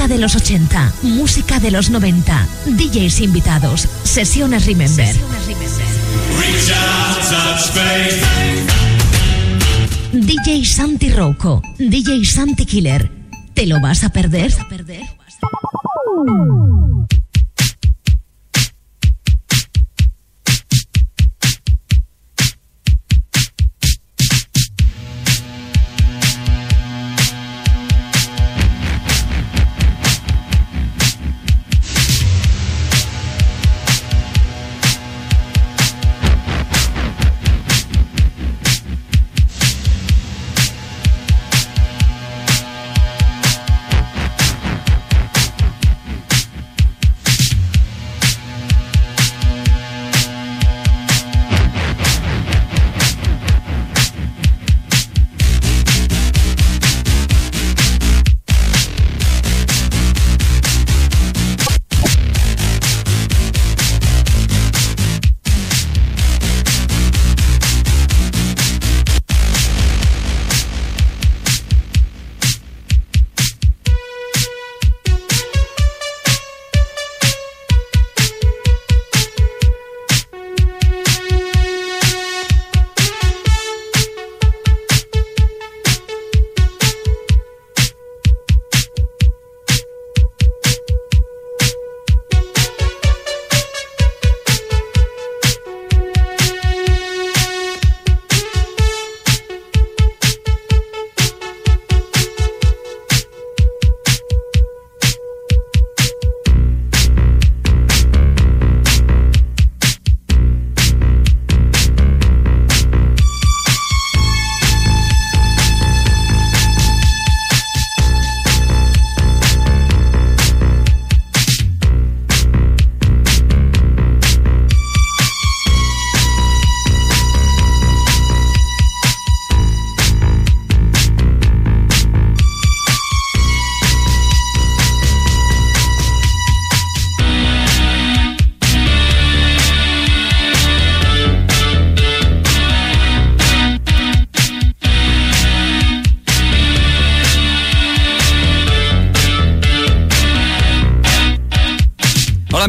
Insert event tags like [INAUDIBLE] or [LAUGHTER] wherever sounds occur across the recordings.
Música de los 80, música de los 90, DJs invitados, sesiones Remember. DJ Santi Rocco, DJ Santi Killer. ¿Te lo vas a perder? ¿A perder?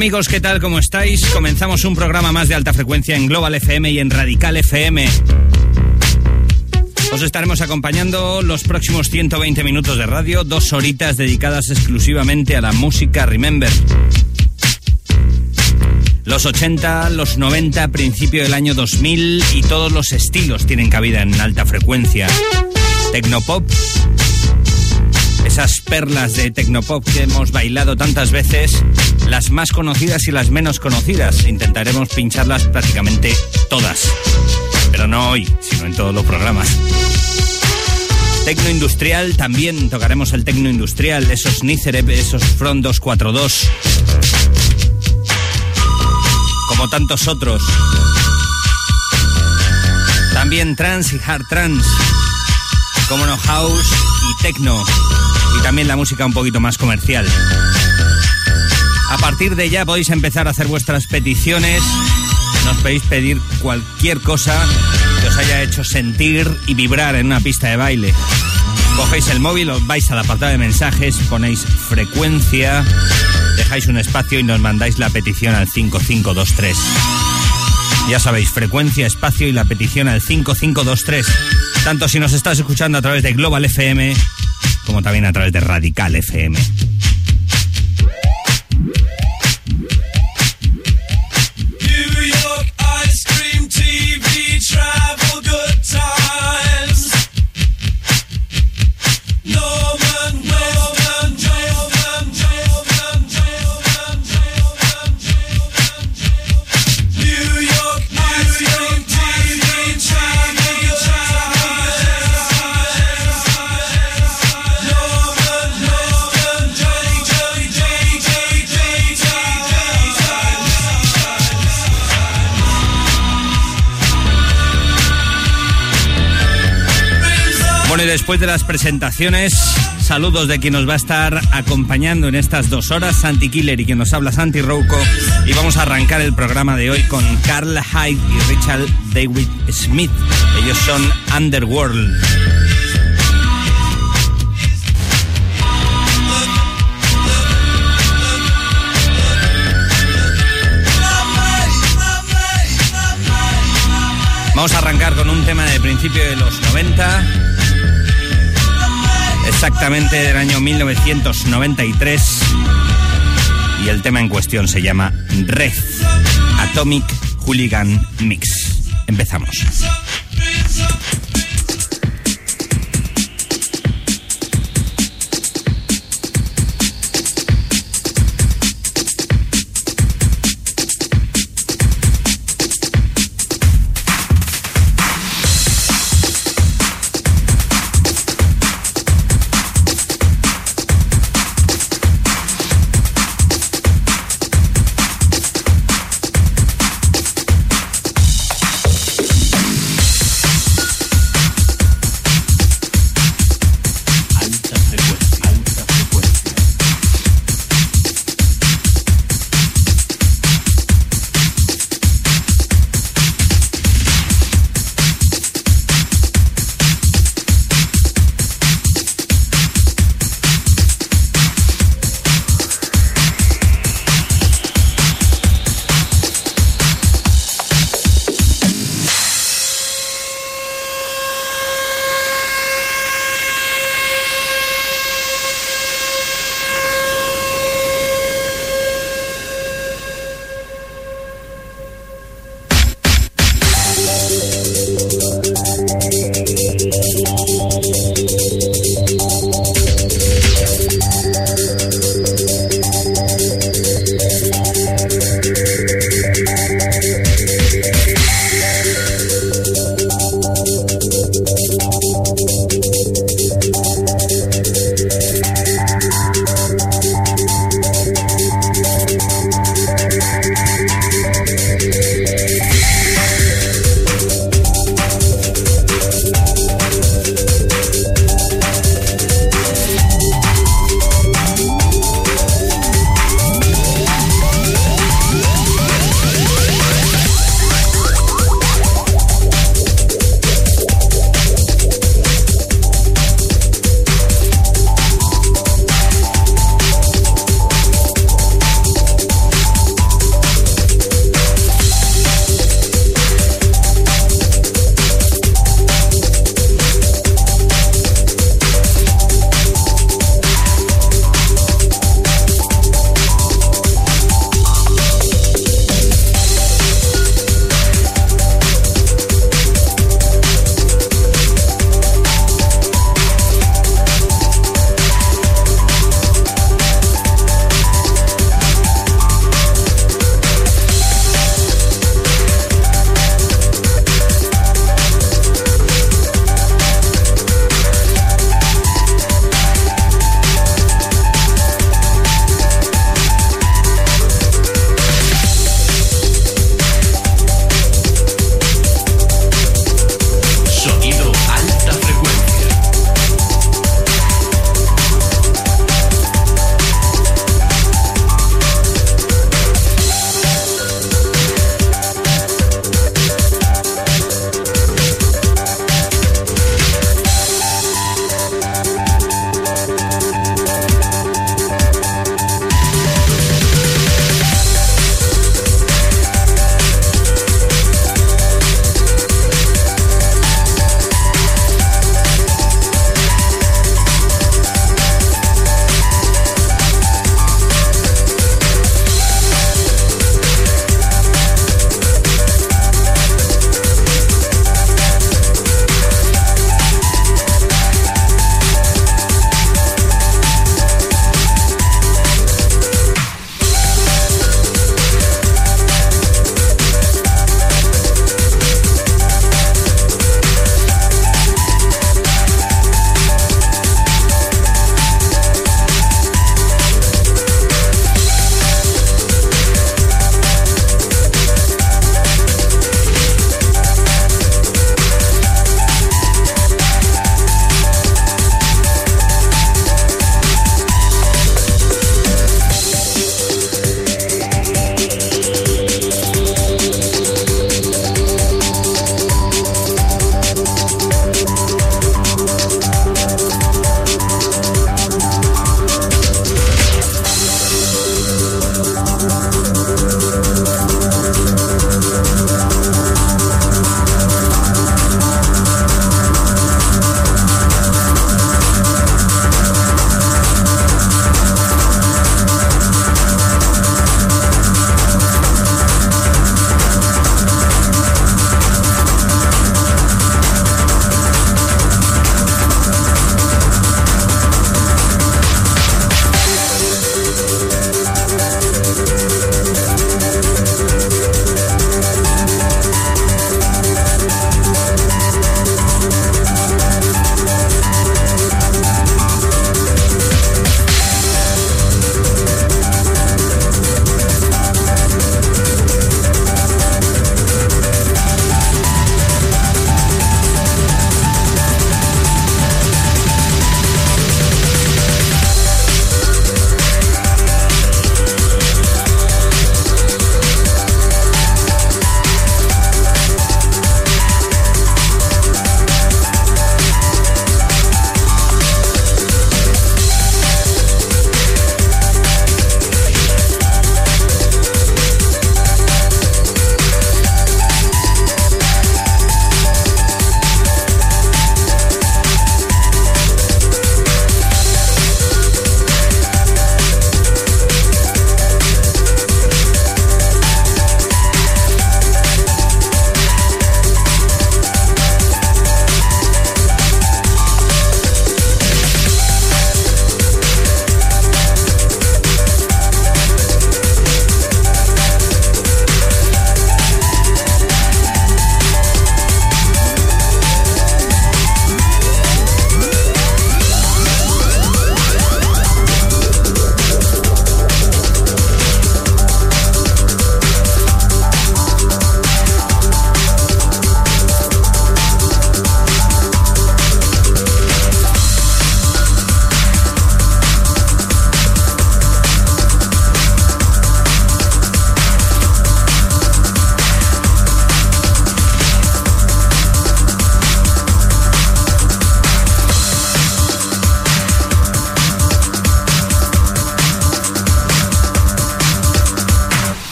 Amigos, ¿qué tal? ¿Cómo estáis? Comenzamos un programa más de alta frecuencia en Global FM y en Radical FM. Os estaremos acompañando los próximos 120 minutos de radio, dos horitas dedicadas exclusivamente a la música Remember. Los 80, los 90, principio del año 2000 y todos los estilos tienen cabida en alta frecuencia. Tecnopop, esas perlas de Tecnopop que hemos bailado tantas veces, las más conocidas y las menos conocidas. Intentaremos pincharlas prácticamente todas. Pero no hoy, sino en todos los programas. Tecno industrial, también tocaremos el tecno industrial, esos Nicerep, esos Front 242. Como tantos otros. También trans y hard trans. Como no house y techno y también la música un poquito más comercial. A partir de ya podéis empezar a hacer vuestras peticiones. Nos podéis pedir cualquier cosa que os haya hecho sentir y vibrar en una pista de baile. Cogéis el móvil, os vais al apartado de mensajes, ponéis frecuencia, dejáis un espacio y nos mandáis la petición al 5523. Ya sabéis, frecuencia, espacio y la petición al 5523. Tanto si nos estás escuchando a través de Global FM como también a través de Radical FM. después de las presentaciones, saludos de quien nos va a estar acompañando en estas dos horas, Santi Killer y quien nos habla Santi Rouco. Y vamos a arrancar el programa de hoy con Carl Hyde y Richard David Smith. Ellos son Underworld. Vamos a arrancar con un tema de principio de los 90 exactamente del año 1993, y el tema en cuestión se llama Red Atomic Hooligan Mix. Empezamos.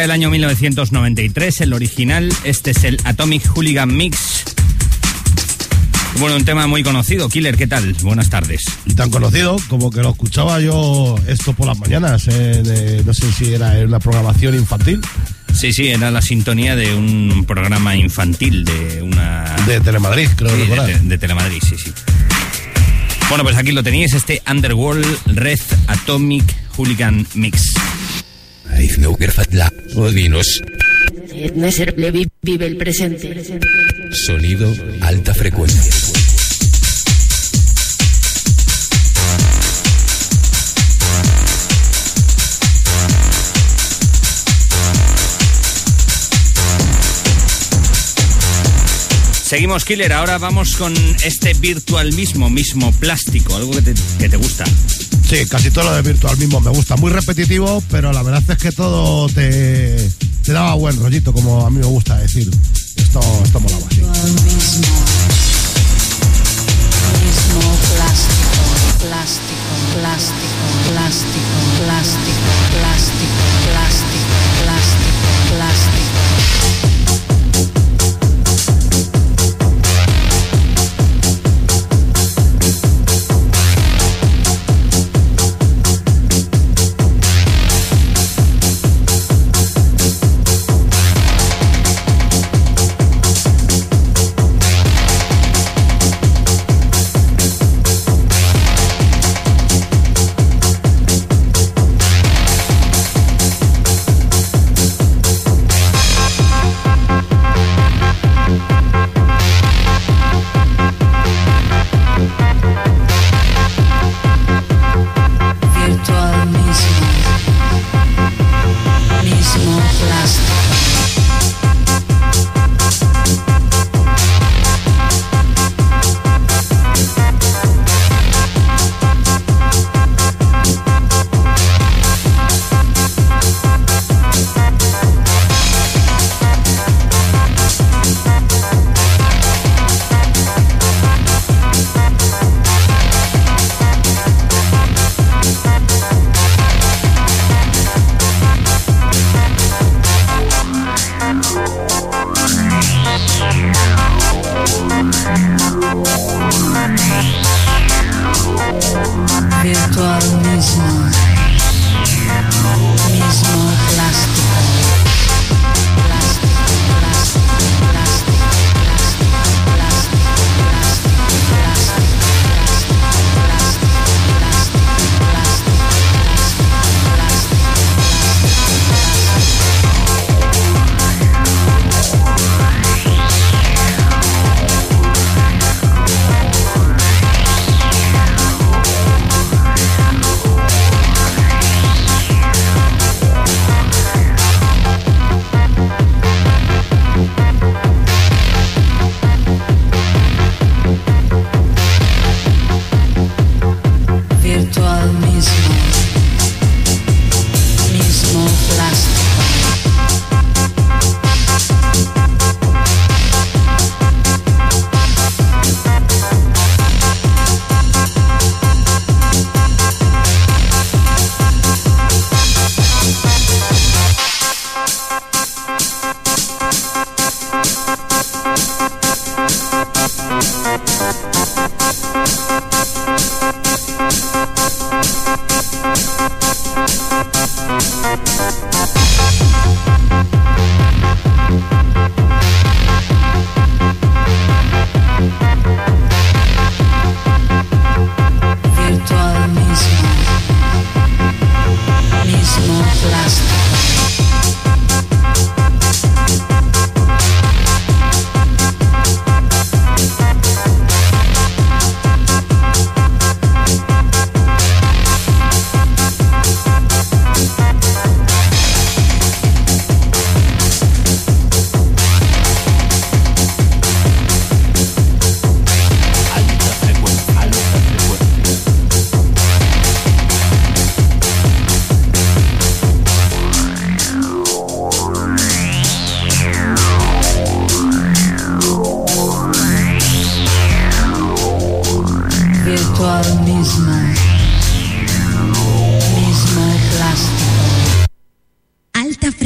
Del año 1993, el original. Este es el Atomic Hooligan Mix. Bueno, un tema muy conocido. Killer, ¿qué tal? Buenas tardes. Y tan conocido como que lo escuchaba yo esto por las mañanas. Eh, no sé si era en una programación infantil. Sí, sí, era la sintonía de un programa infantil de una... De Telemadrid, creo sí, de, de, Telemadrid, sí, sí. Bueno, pues aquí lo tenéis, este Underworld Red Atomic Hooligan Mix. Vive el presente. Sonido alta frecuencia. Seguimos, Killer. Ahora vamos con este virtual mismo, mismo plástico, algo que te, que te gusta. Sí, casi todo lo de virtual mismo me gusta. Muy repetitivo, pero la verdad es que todo te, daba buen rollito, como a mí me gusta decir. Esto, esto molaba así. plástico, plástico, plástico, plástico, plástico, plástico.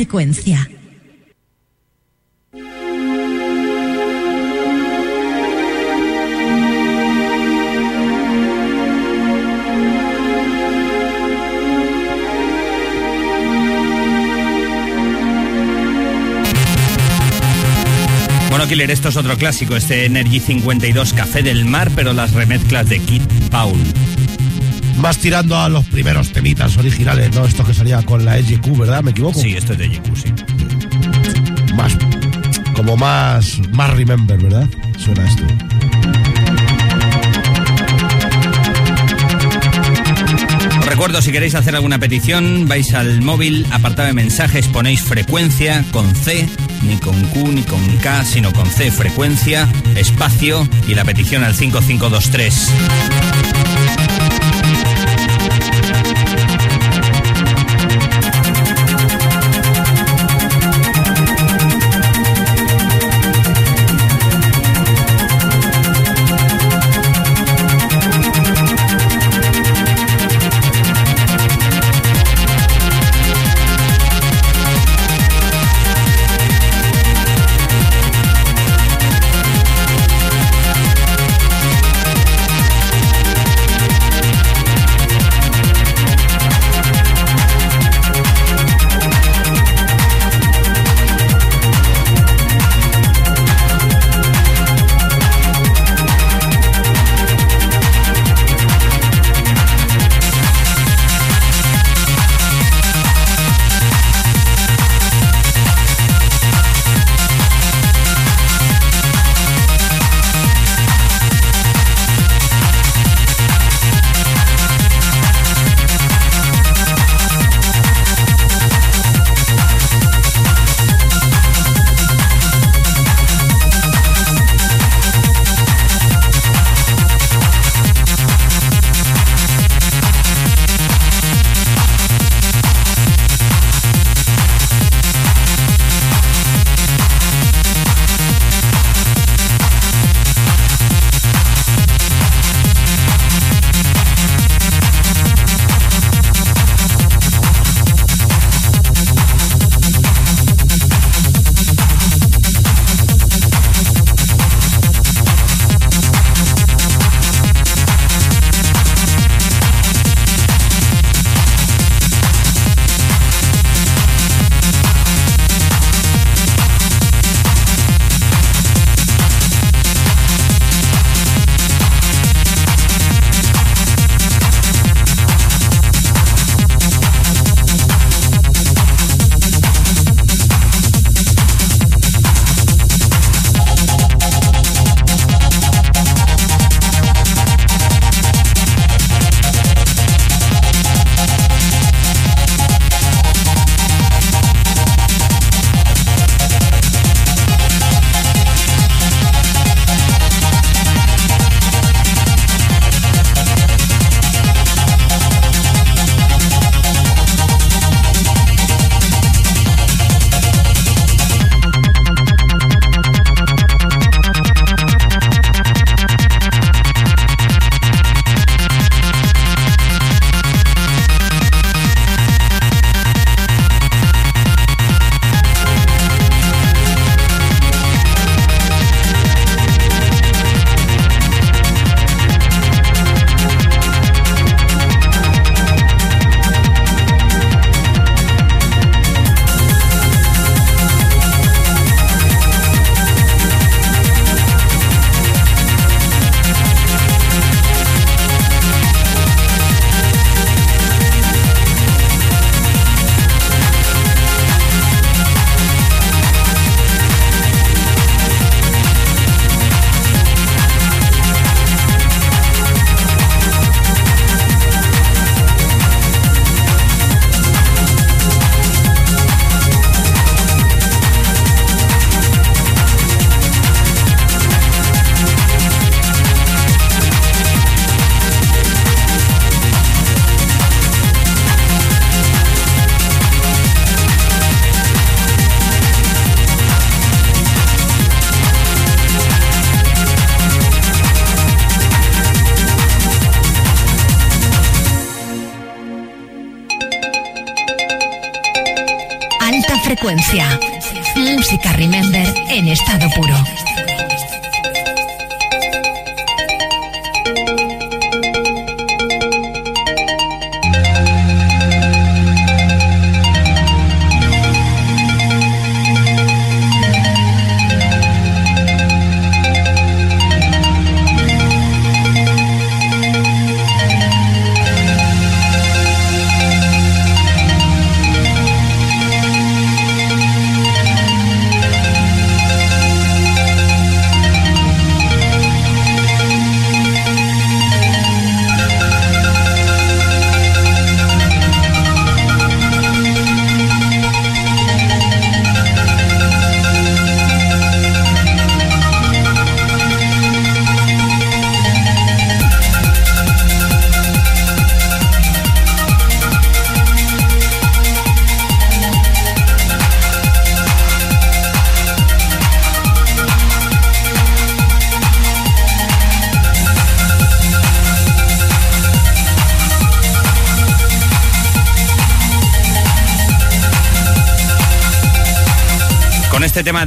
Frecuencia. Bueno, Killer, esto es otro clásico, este Energy 52 Café del Mar, pero las remezclas de Kid Paul. Más tirando a los primeros temitas originales, ¿no? Esto que salía con la EGQ, ¿verdad? ¿Me equivoco? Sí, esto es de GQ, sí. Más. Como más. Más remember, ¿verdad? Suena esto. Recuerdo, si queréis hacer alguna petición, vais al móvil, apartado de mensajes, ponéis frecuencia con C, ni con Q ni con K, sino con C, frecuencia, espacio y la petición al 5523.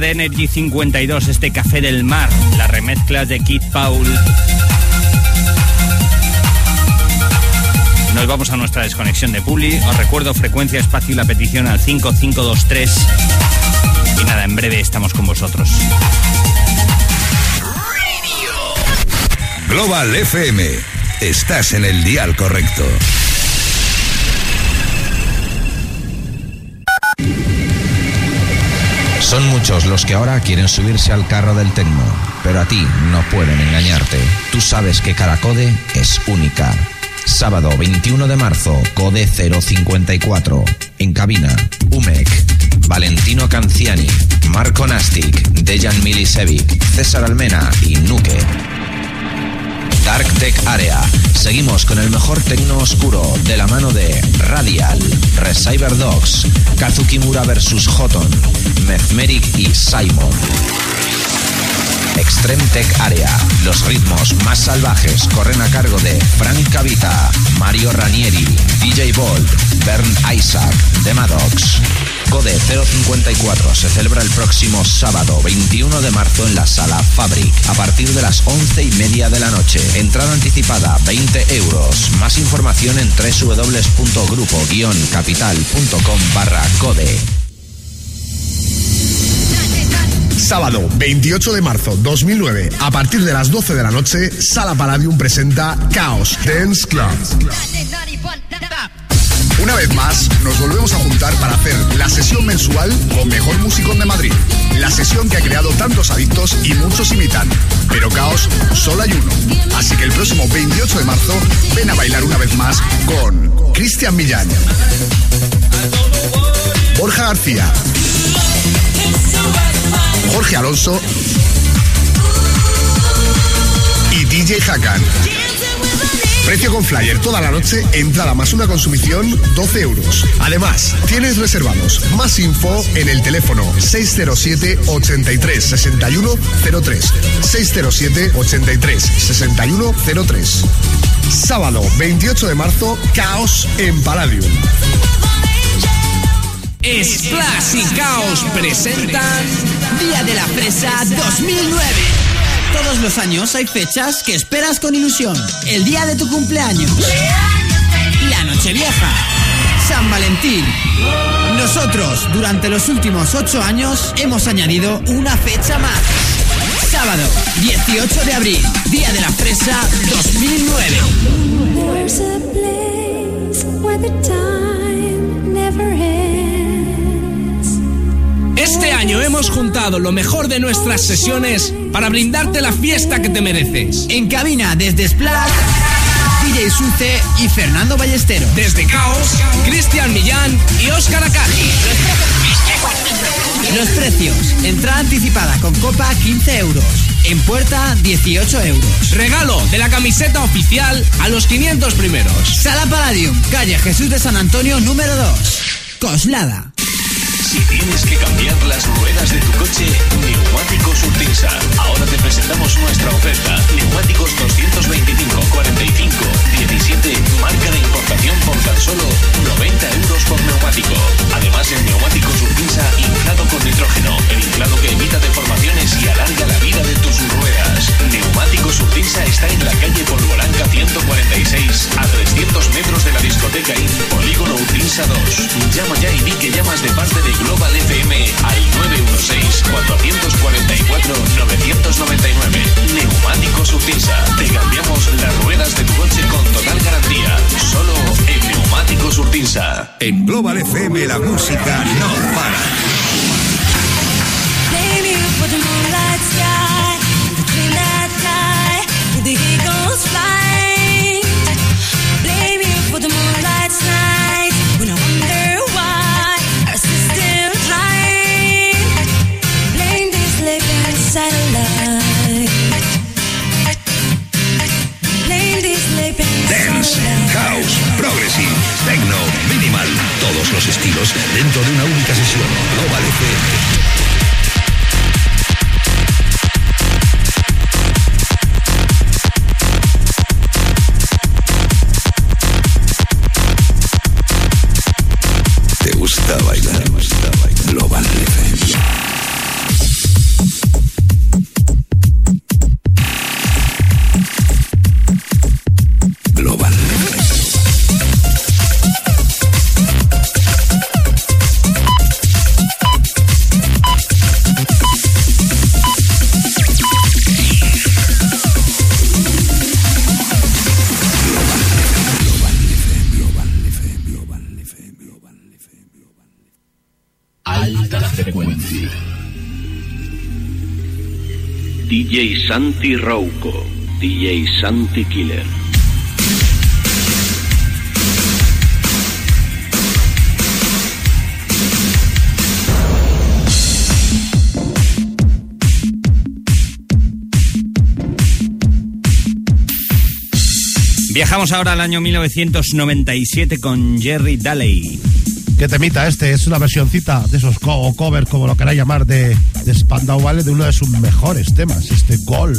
De Energy 52, este café del mar, las remezclas de Kid Paul. Nos vamos a nuestra desconexión de Publi. Os recuerdo frecuencia, espacio y la petición al 5523. Y nada, en breve estamos con vosotros. Global FM. Estás en el dial correcto. Son muchos los que ahora quieren subirse al carro del tecno, pero a ti no pueden engañarte. Tú sabes que cada code es única. Sábado 21 de marzo, Code 054. En cabina, Umec, Valentino Canciani, Marco Nastic, Dejan Milisevic, César Almena y Nuke. Dark Tech Area. Seguimos con el mejor tecno oscuro de la mano de Radial, Recyber Dogs, Kazuki Mura vs Hoton, Mesmeric y Simon. Extreme Tech Area. Los ritmos más salvajes corren a cargo de Frank Cavita, Mario Ranieri, DJ Bolt, Bernd Isaac, The Maddox. Code 054 se celebra el próximo sábado 21 de marzo en la sala Fabric a partir de las 11 y media de la noche. Entrada anticipada 20 euros. Más información en www.grupo-capital.com barra code. Sábado 28 de marzo 2009, a partir de las 12 de la noche, Sala Palladium presenta Chaos Dance Club. Una vez más, nos volvemos a juntar para hacer la sesión mensual con Mejor Músicos de Madrid. La sesión que ha creado tantos adictos y muchos imitan. Pero Caos solo hay uno. Así que el próximo 28 de marzo, ven a bailar una vez más con Cristian Millán, Borja García, Jorge Alonso y DJ Hakan. Precio con flyer toda la noche, entrada más una consumición, 12 euros. Además, tienes reservados más info en el teléfono 607 83 61 03. 607 83 61 03. Sábado 28 de marzo, caos en Palladium. Splash y Caos presentan Día de la Fresa 2009. Todos los años hay fechas que esperas con ilusión. El día de tu cumpleaños. La Nochevieja. San Valentín. Nosotros, durante los últimos ocho años, hemos añadido una fecha más. Sábado, 18 de abril, Día de la Fresa 2009. Este año hemos juntado lo mejor de nuestras sesiones para brindarte la fiesta que te mereces. En cabina desde Splash, DJ Suce y Fernando Ballesteros. Desde Caos, Cristian Millán y Óscar Akaji. Los precios. Entrada anticipada con copa 15 euros. En puerta 18 euros. Regalo de la camiseta oficial a los 500 primeros. Sala Palladium, calle Jesús de San Antonio número 2. Coslada. Si tienes que cambiar las ruedas de tu coche, Neumáticos Urtinsa. Ahora te presentamos nuestra oferta. Neumáticos 225, 45, 17, marca de importación por tan solo 90 euros por neumático. Además, el neumático Urtinsa inflado con nitrógeno, el inflado que evita deformaciones y alarga la vida de tus ruedas. Neumáticos Urtinsa está en la calle Polvoranca 146, a 300 metros de la discoteca y Polígono Urtinsa 2. Llama ya y di que llamas de parte de Global FM al 916-444-999. Neumáticos Urtiza. Te cambiamos las ruedas de tu coche con total garantía. Solo en Neumáticos Urtiza. En Global FM la música no para. Santi DJ Santi Killer. Viajamos ahora al año 1997 con Jerry Daley. ¿Qué temita este? Es una versioncita de esos co cover, como lo queráis llamar, de de Spandau Ballet, de uno de sus mejores temas, este Gol.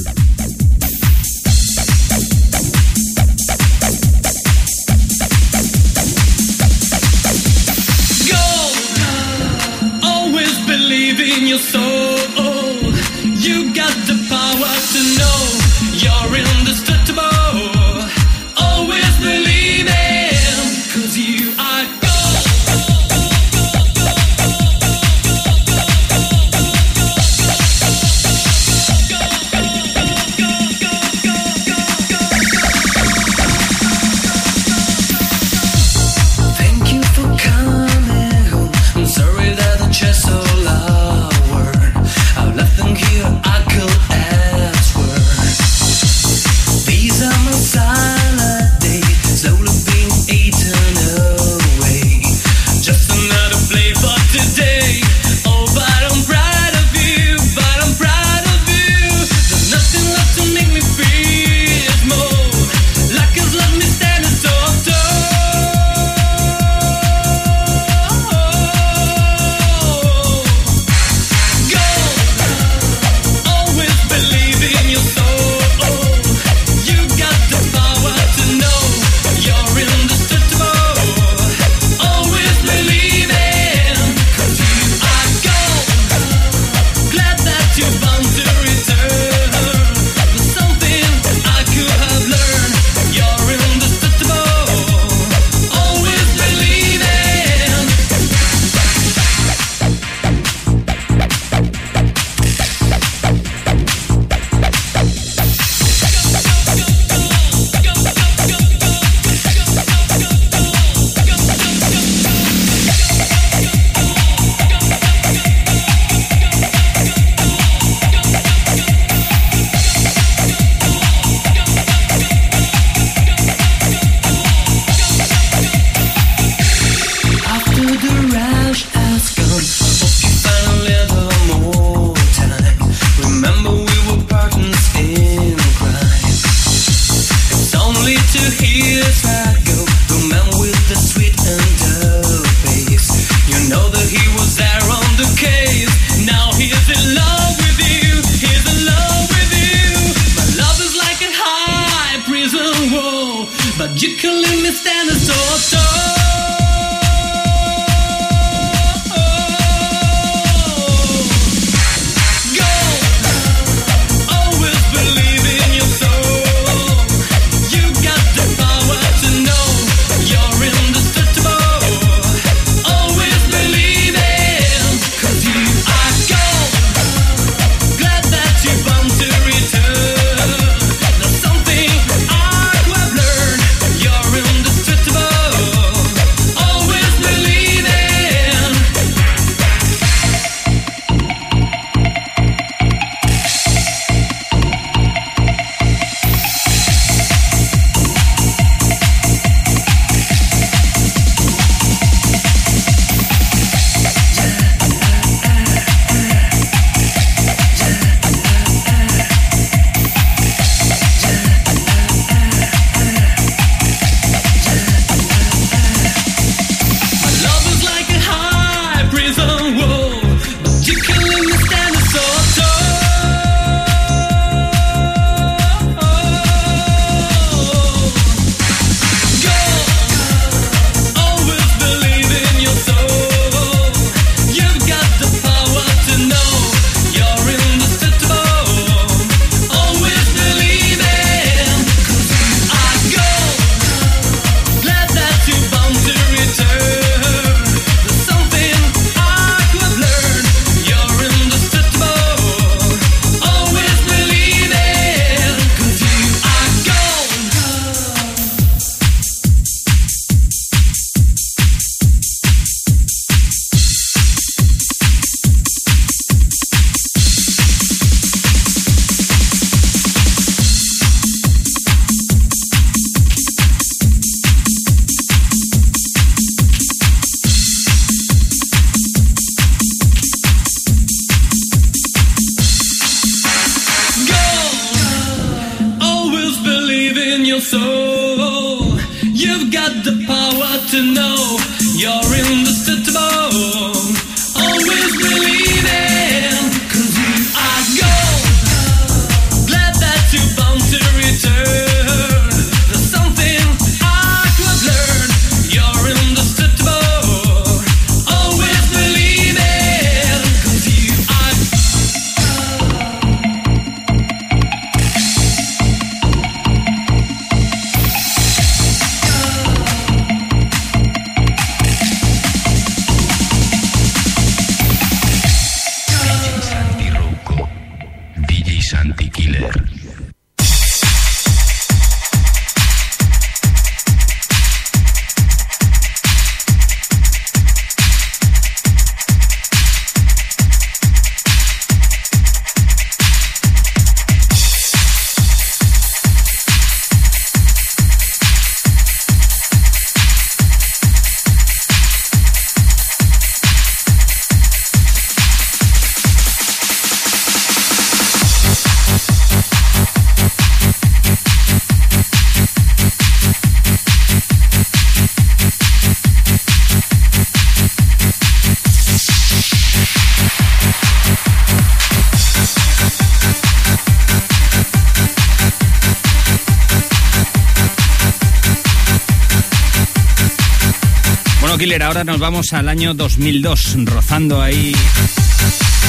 Killer, ahora nos vamos al año 2002, rozando ahí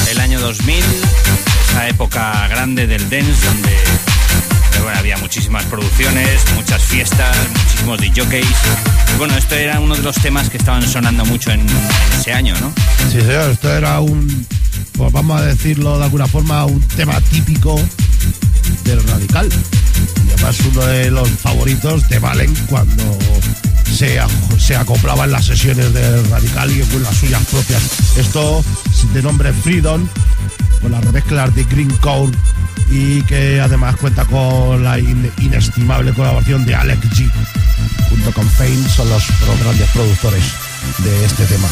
el año 2000, esa época grande del dance donde bueno, había muchísimas producciones, muchas fiestas, muchísimos DJs. Bueno, esto era uno de los temas que estaban sonando mucho en, en ese año, ¿no? Sí, señor, esto era un, pues vamos a decirlo de alguna forma, un tema típico del radical. Y además uno de los favoritos de Valen cuando se, se en las sesiones del radical y con las suyas propias. Esto de nombre Freedom, con las remezclas de Green Cone y que además cuenta con la in- inestimable colaboración de Alex G. Junto con Fame son los grandes productores de este tema.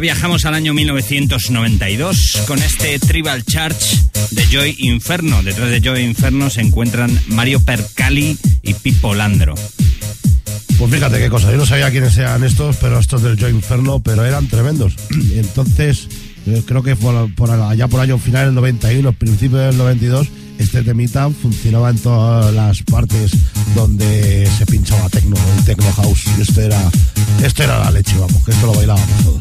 Viajamos al año 1992 con este Tribal Charge de Joy Inferno. Detrás de Joy Inferno se encuentran Mario Percali y Pipo Landro. Pues fíjate qué cosa, yo no sabía quiénes eran estos, pero estos del Joy Inferno, pero eran tremendos. Entonces, eh, creo que por, por allá por año final del 91, principio del 92, este temita funcionaba en todas las partes donde se pinchaba techno, el techno house. Y esto era, esto era la leche, vamos, que esto lo bailábamos todos.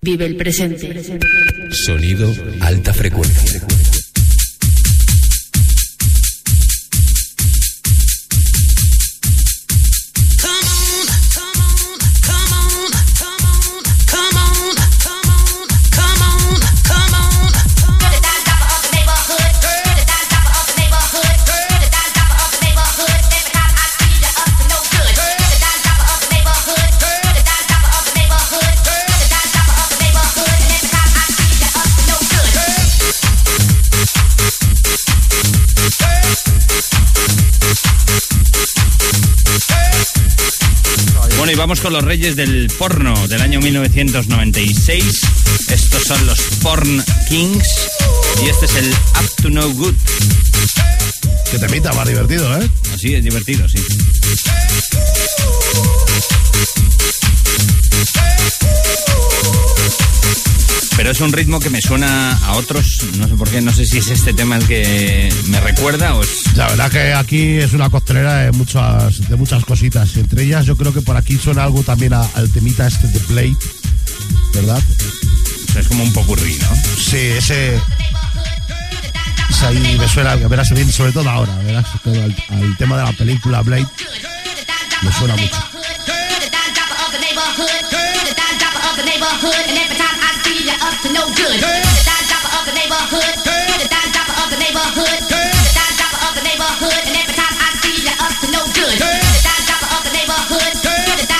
Vive el presente. Sonido alta frecuencia. Los reyes del porno del año 1996. Estos son los Porn Kings. Y este es el Up to No Good. Que temita, más divertido, ¿eh? Así es divertido, sí. Pero es un ritmo que me suena a otros, no sé por qué, no sé si es este tema el que me recuerda o es... La verdad que aquí es una costelera de muchas, de muchas cositas. Entre ellas yo creo que por aquí suena algo también a- al temita este de Blade, ¿verdad? O sea, es como un popurrí, ¿no? Sí, ese... ese ahí me suena, verás bien, sobre todo ahora, verás, todo al, al tema de la película Blade, me suena mucho. up no good. You're the dime dropper of the neighborhood. You're the dime dropper of the neighborhood. You're the dime dropper of the neighborhood. Every time I see you, you're up to no good. You're the dime dropper of the neighborhood.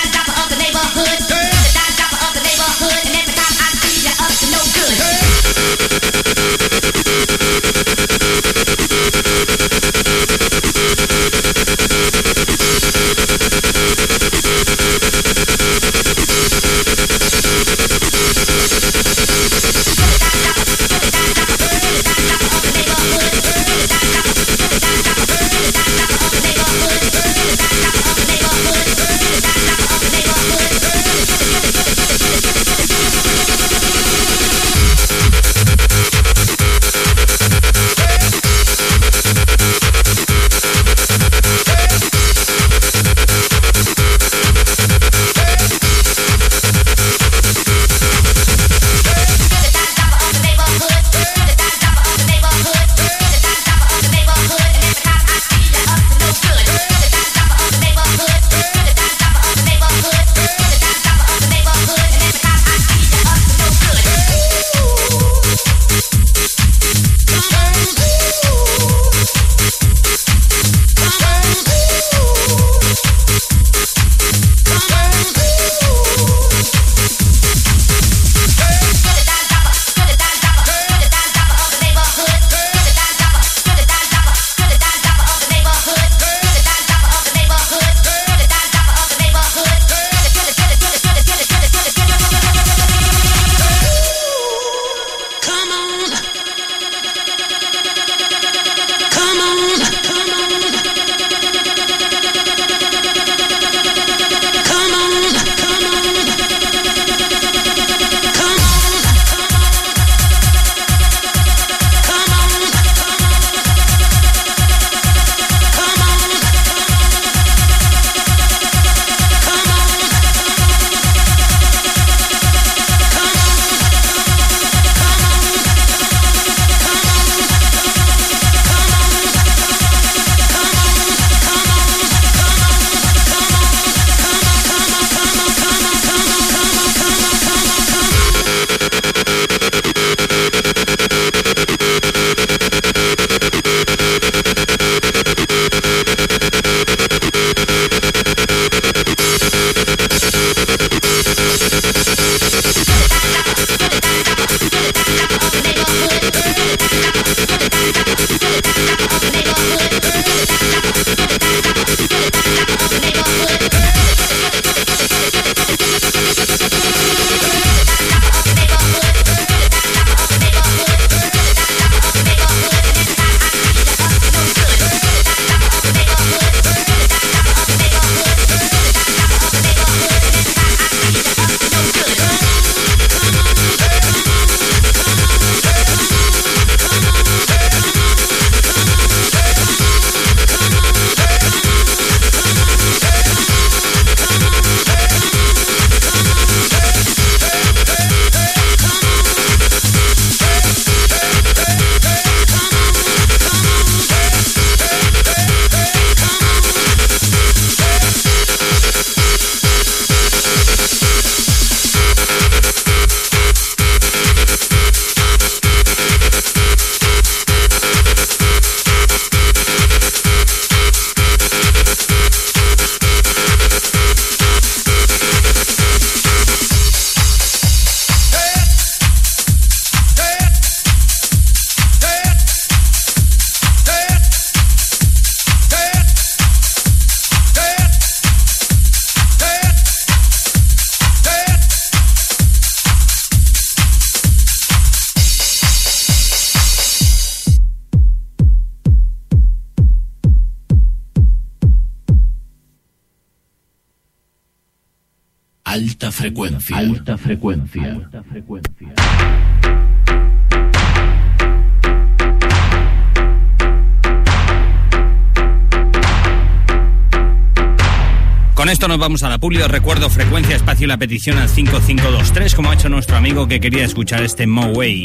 Vamos a la publi. Os recuerdo frecuencia, espacio y la petición al 5523, como ha hecho nuestro amigo que quería escuchar este Moway.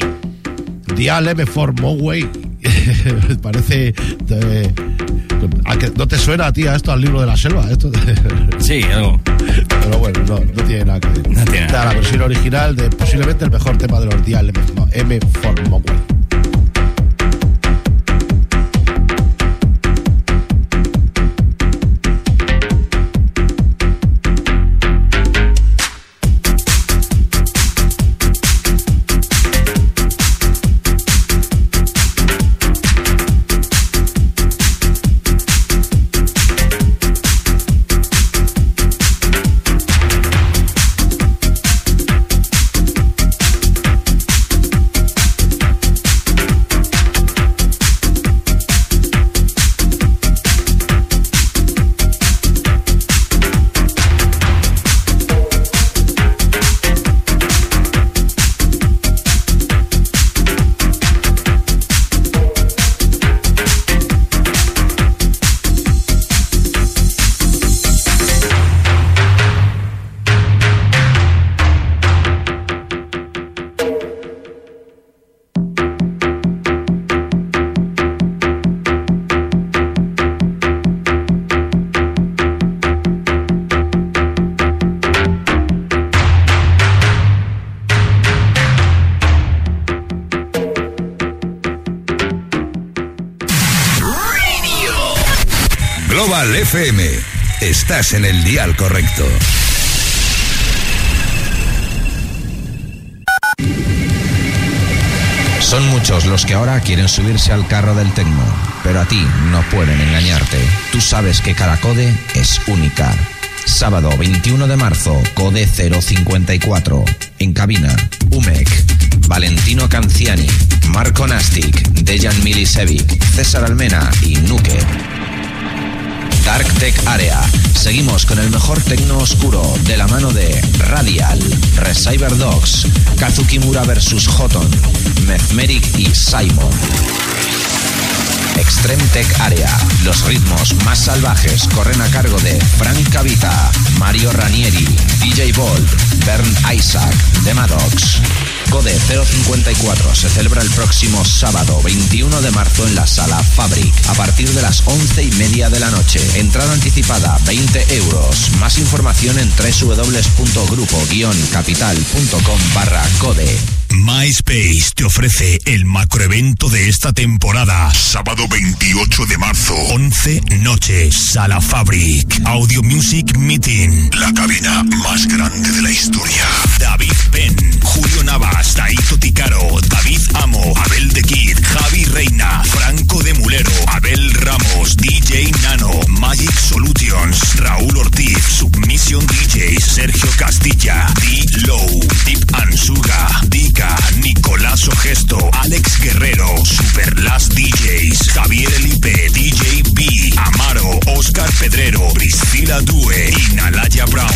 Dial M4 Moway. [LAUGHS] Parece. de- ¿a que ¿No te suena a ti a esto al libro de la selva? Esto [LAUGHS] Sí, algo. Pero bueno, no, no tiene nada que ver. No tiene la versión original de posiblemente el mejor tema de los Dial M4 Moway. FM. Estás en el dial correcto. Son muchos los que ahora quieren subirse al carro del tecno, pero a ti no pueden engañarte. Tú sabes que cada code es única. Sábado 21 de marzo, code 054. En cabina, Umec, Valentino Canciani, Marco Nastic, Dejan Milisevic, César Almena y Nuke. Dark Tech Area. Seguimos con el mejor tecno oscuro de la mano de Radial, Recyber Dogs, Kazukimura vs Hoton, Mesmeric y Simon. Extreme Tech Area. Los ritmos más salvajes corren a cargo de Frank Cavita, Mario Ranieri, DJ Bold, Bernd Isaac, The Maddox. Code 054 se celebra el próximo sábado 21 de marzo en la sala Fabric a partir de las 11 y media de la noche. Entrada anticipada 20 euros. Más información en www.grupo-capital.com barra code. MySpace te ofrece el macroevento de esta temporada. Sábado 28 de marzo, 11 noche, Sala Fabric. Audio Music Meeting. La cabina más grande de la historia. David Penn, Julio Navas, Taito Ticaro, David Amo, Abel de Kid, Javi Reina, Franco de Mulero, Abel Ramos, DJ Nano, Magic Solutions, Raúl Ortiz, Submission DJs, Sergio Castilla, D-Low, Deep Ansuga, Nicolás Ogesto, Alex Guerrero, Super Last DJs, Javier Elipe, DJ B, Amaro, Oscar Pedrero, Priscila Due y Nalaya Brown.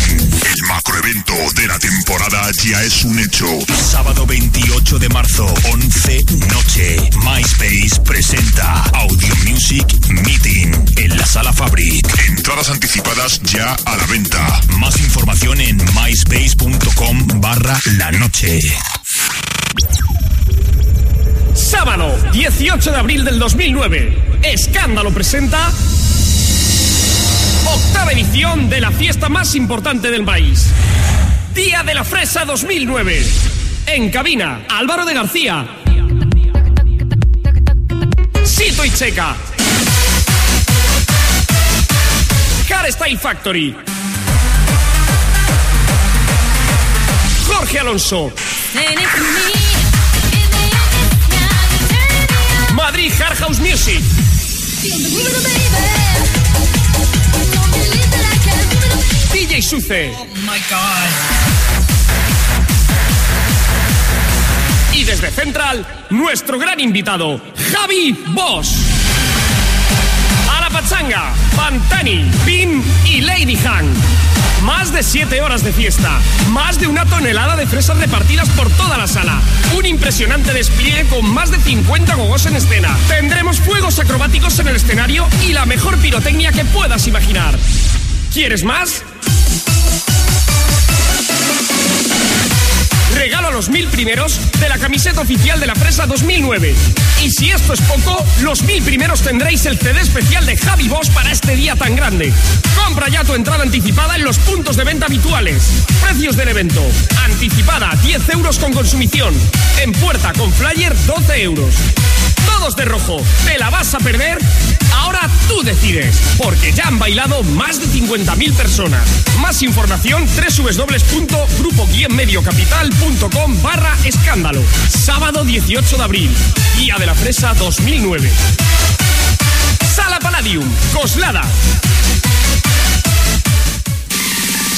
El macroevento de la temporada ya es un hecho. Sábado 28 de marzo, 11 noche. MySpace presenta Audio Music Meeting en la sala Fabric. Entradas anticipadas ya a la venta. Más información en myspace.com barra la noche. Sábado, 18 de abril del 2009. Escándalo presenta octava edición de la fiesta más importante del país. Día de la Fresa 2009. En cabina, Álvaro de García. Sito y Checa. Car Style Factory. Jorge Alonso. Madrid Hard House Music. DJ Suce. Y desde Central, nuestro gran invitado, Javi Boss. A la pachanga, Pantani, Pim y Lady Han. Más de 7 horas de fiesta, más de una tonelada de fresas repartidas por toda la sala, un impresionante despliegue con más de 50 gogos en escena. Tendremos fuegos acrobáticos en el escenario y la mejor pirotecnia que puedas imaginar. ¿Quieres más? Regalo a los mil primeros de la camiseta oficial de la Fresa 2009. Y si esto es poco, los mil primeros tendréis el CD especial de Javi Boss para este día tan grande. Compra ya tu entrada anticipada en los puntos de venta habituales. Precios del evento. Anticipada 10 euros con consumición. En puerta con flyer 12 euros. Todos de rojo. ¿Te la vas a perder? Tú decides, porque ya han bailado más de 50.000 personas. Más información www.grupo-mediocapital.com barra escándalo. Sábado 18 de abril. Día de la Fresa 2009. Sala Palladium, Coslada.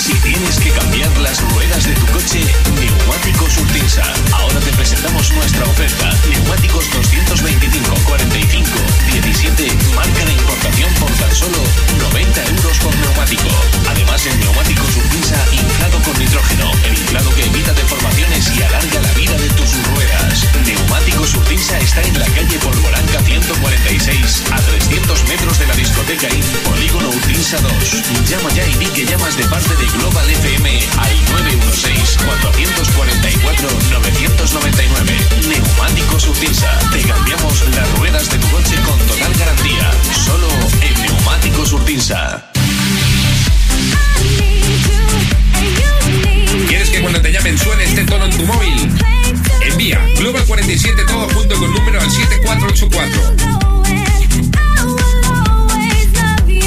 Si tienes que cambiar las ruedas de tu coche, Neumáticos Urtinsa. Ahora te presentamos nuestra oferta. Neumáticos 225, 45, 17, marca de importación por tan solo 90 euros por neumático. Además, en Neumáticos Urtinsa, inflado con nitrógeno. El inflado que evita deformaciones y alarga la vida de tus ruedas. Neumáticos Urtinsa está en la calle Polvoranca 146, a 300 metros de la discoteca y Polígono Urtinsa 2. Llama ya y di que llamas de parte de Global FM al 916-444-999. Neumáticos Urtinsa. Te cambiamos las ruedas de tu coche con total garantía. Solo en Neumáticos Urtinsa. ¿Quieres que cuando te llamen suene este tono en tu móvil? Envía Global 47 todo junto con número al 7484.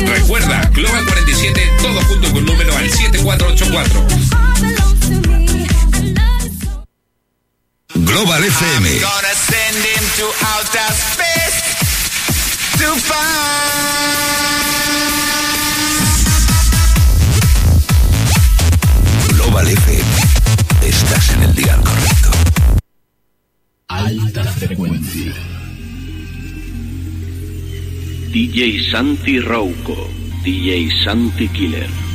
Recuerda, Global 47 todo junto con número al 7484. Global FM. Global FM. Estás en el dial correcto. Alta frecuencia. DJ Santi Rouco. DJ Santi Killer.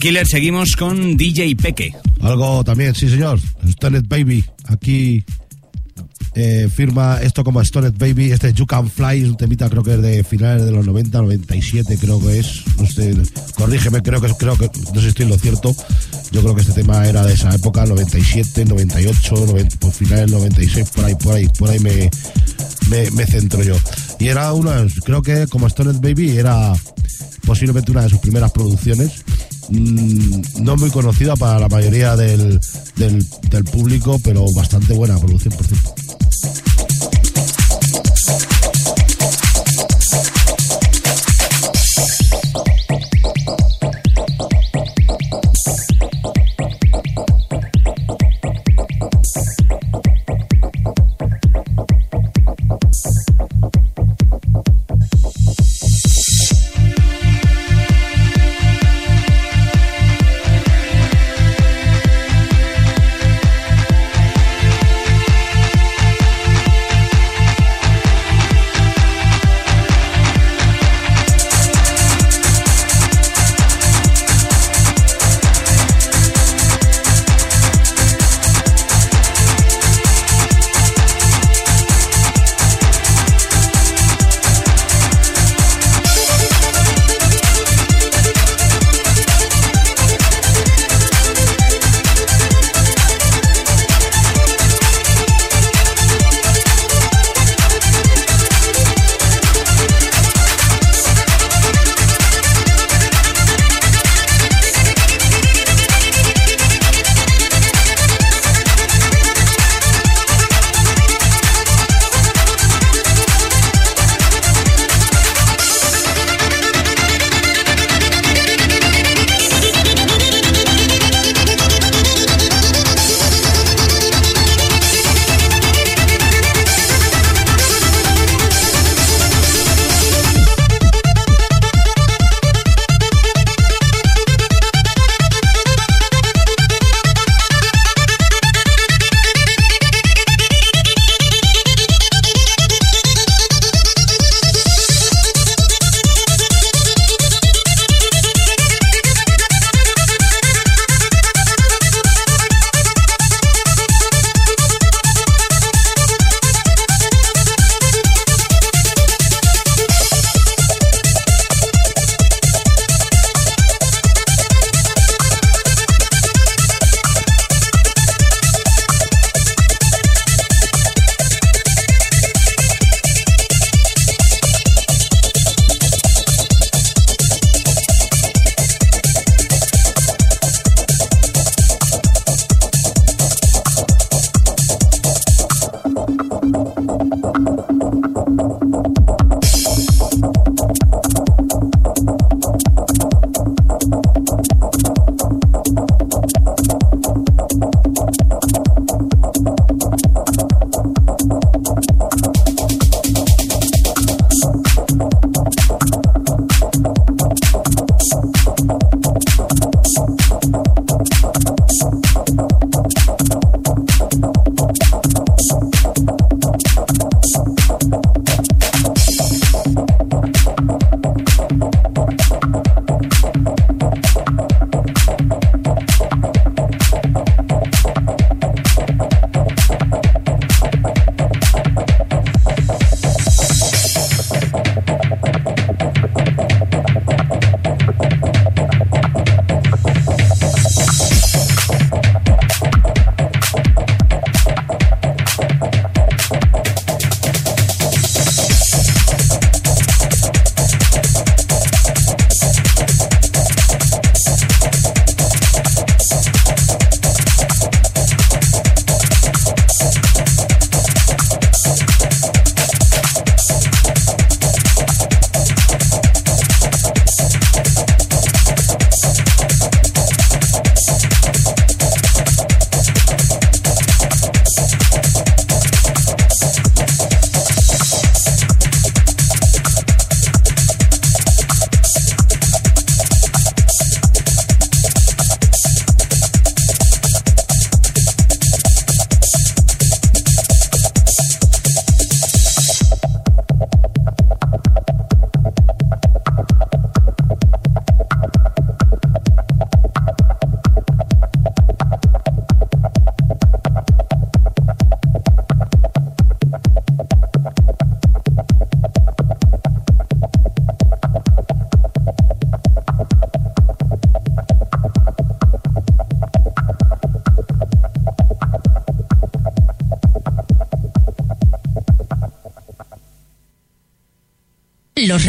Killer, seguimos con DJ Peque. Algo también, sí señor. Stoned Baby. Aquí eh, firma esto como Stoned Baby. Este You Can Fly es un temita, creo que es de finales de los 90, 97, creo que es. No sé, corrígeme, creo que, creo que no sé si estoy en lo cierto. Yo creo que este tema era de esa época, 97, 98, 90, por finales del 96, por ahí, por ahí, por ahí me, me, centro yo. Y era una, creo que como Stoned Baby era posiblemente una de sus primeras producciones. Mm, no muy conocida para la mayoría del, del, del público, pero bastante buena producción, por cierto.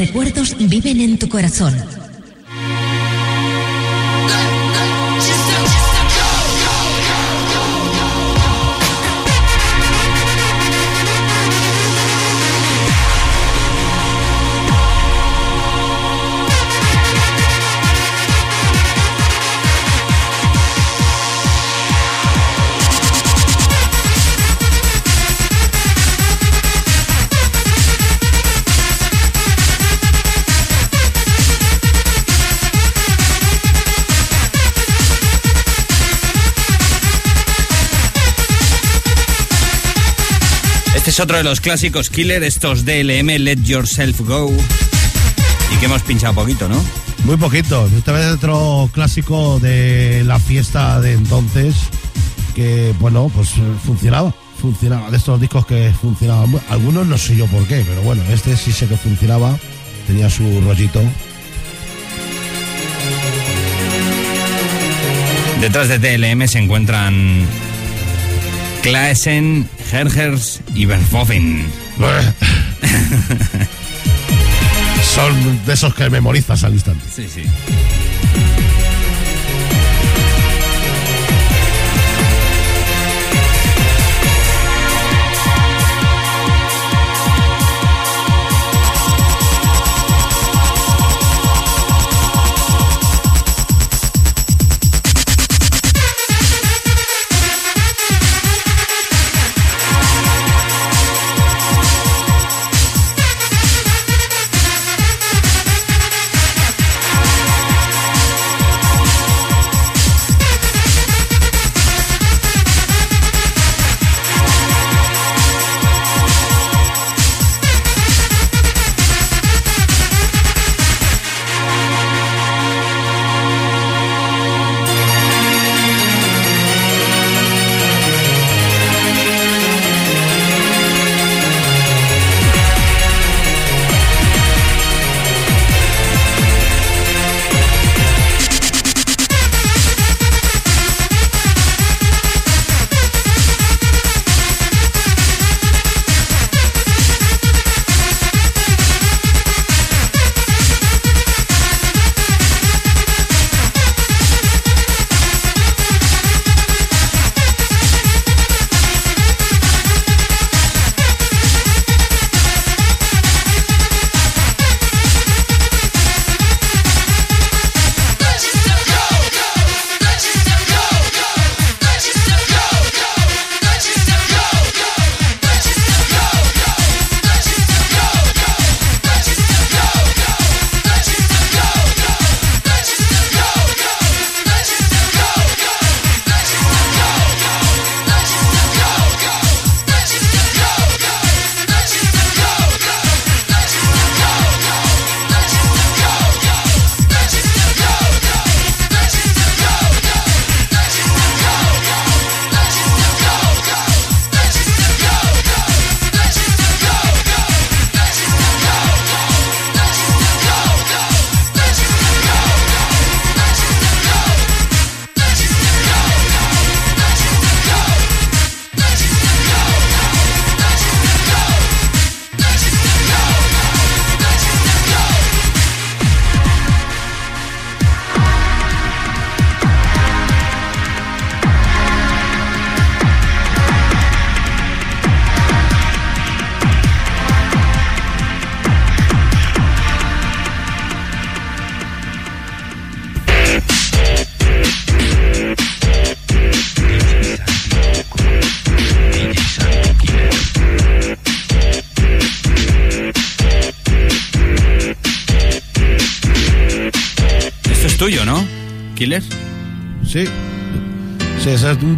Recuerdos viven en tu corazón. Otro de los clásicos Killer, estos DLM, Let Yourself Go. Y que hemos pinchado poquito, ¿no? Muy poquito. Esta vez otro clásico de la fiesta de entonces que, bueno, pues eh, funcionaba. Funcionaba. De estos discos que funcionaban. Algunos no sé yo por qué, pero bueno, este sí sé que funcionaba. Tenía su rollito. Detrás de DLM se encuentran Klaesen, Hergers y Verhoeven. Son de esos que memorizas al instante. Sí, sí.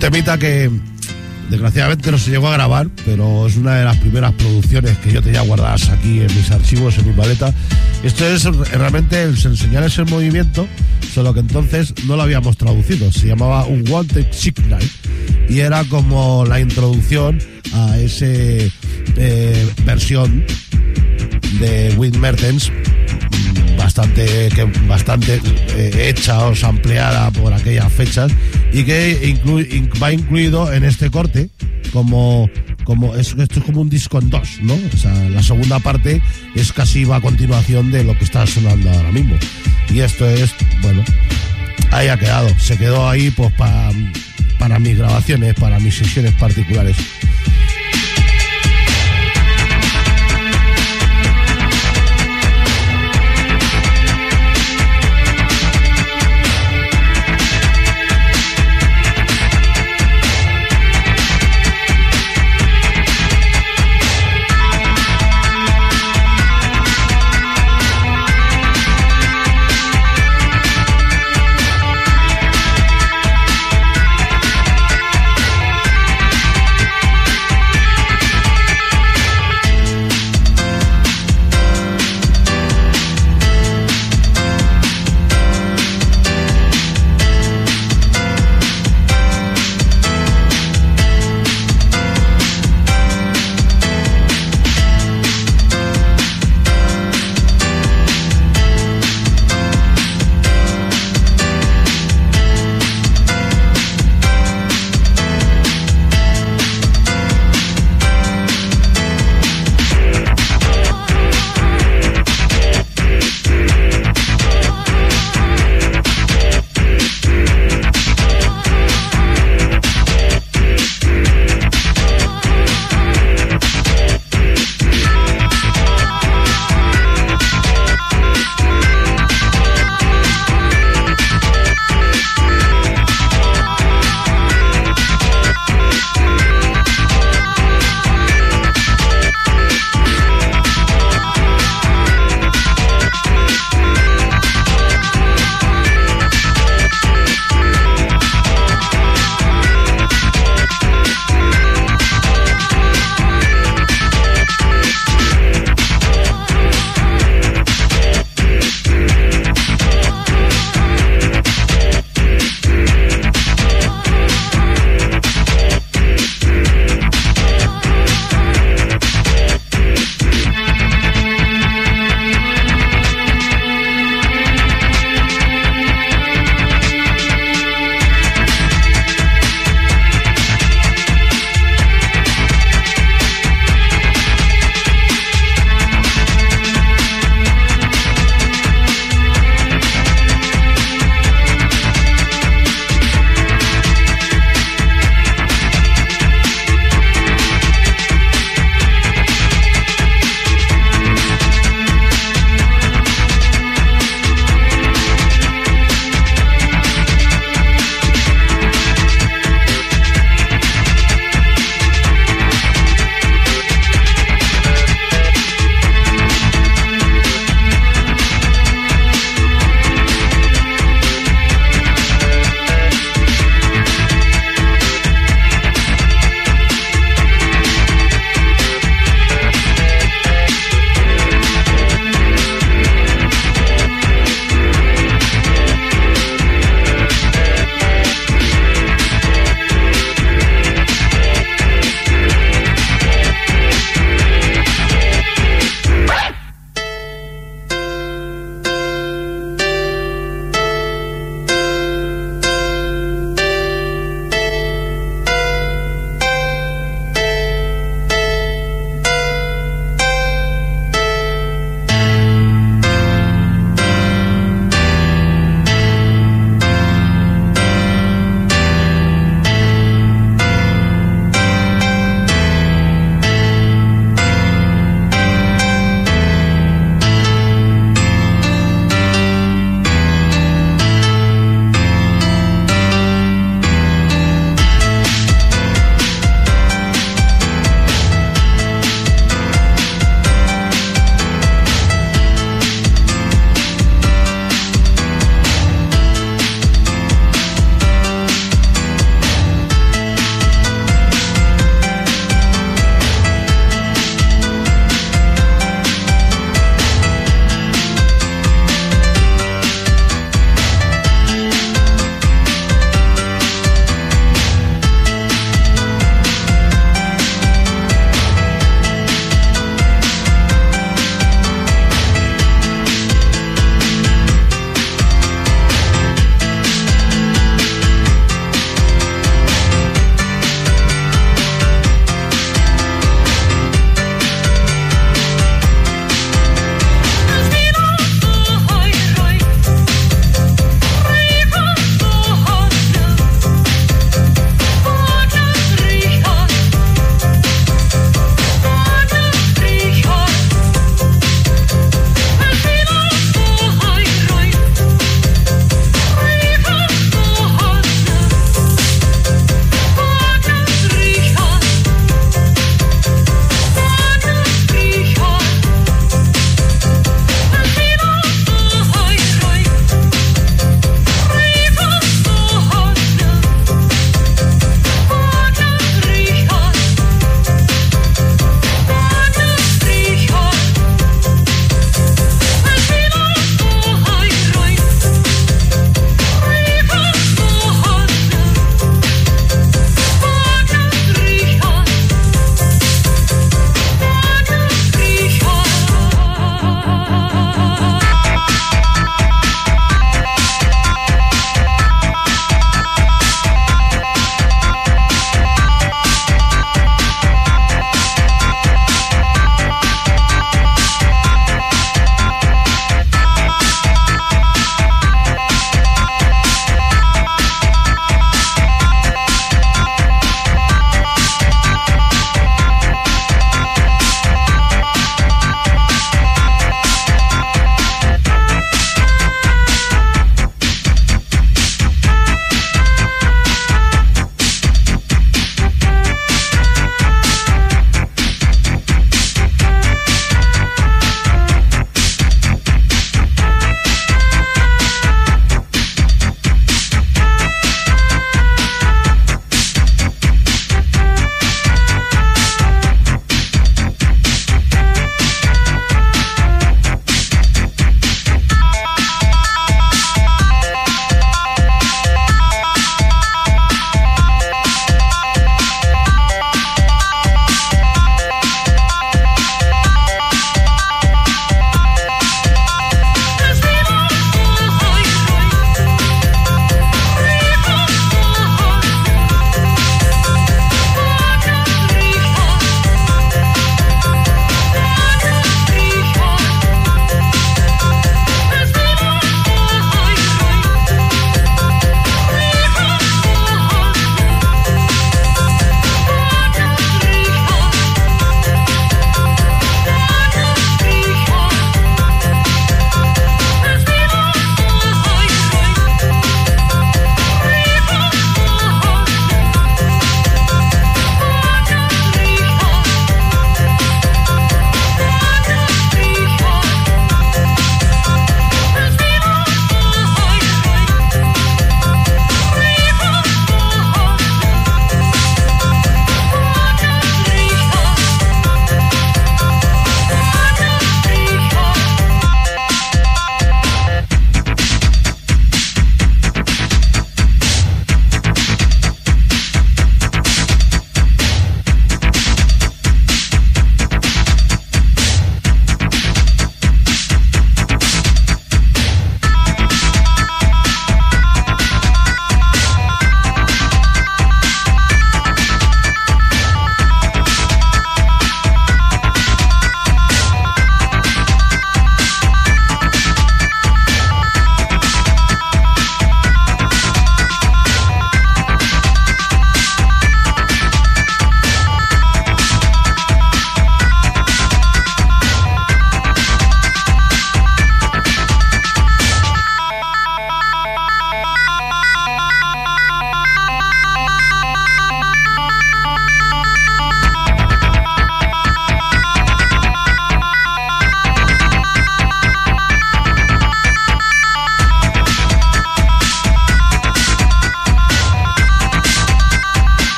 Temita que desgraciadamente no se llegó a grabar, pero es una de las primeras producciones que yo tenía guardadas aquí en mis archivos, en mi maleta. Esto es realmente el Señales en Movimiento, solo que entonces no lo habíamos traducido. Se llamaba Un Wanted Signal y era como la introducción a ese eh, versión de Win Mertens bastante que bastante eh, hecha o ampliada por aquellas fechas y que va incluido en este corte como como es, esto es como un disco en dos, ¿no? O sea, la segunda parte es casi va a continuación de lo que está sonando ahora mismo. Y esto es, bueno, ahí ha quedado. Se quedó ahí pues para para mis grabaciones, para mis sesiones particulares.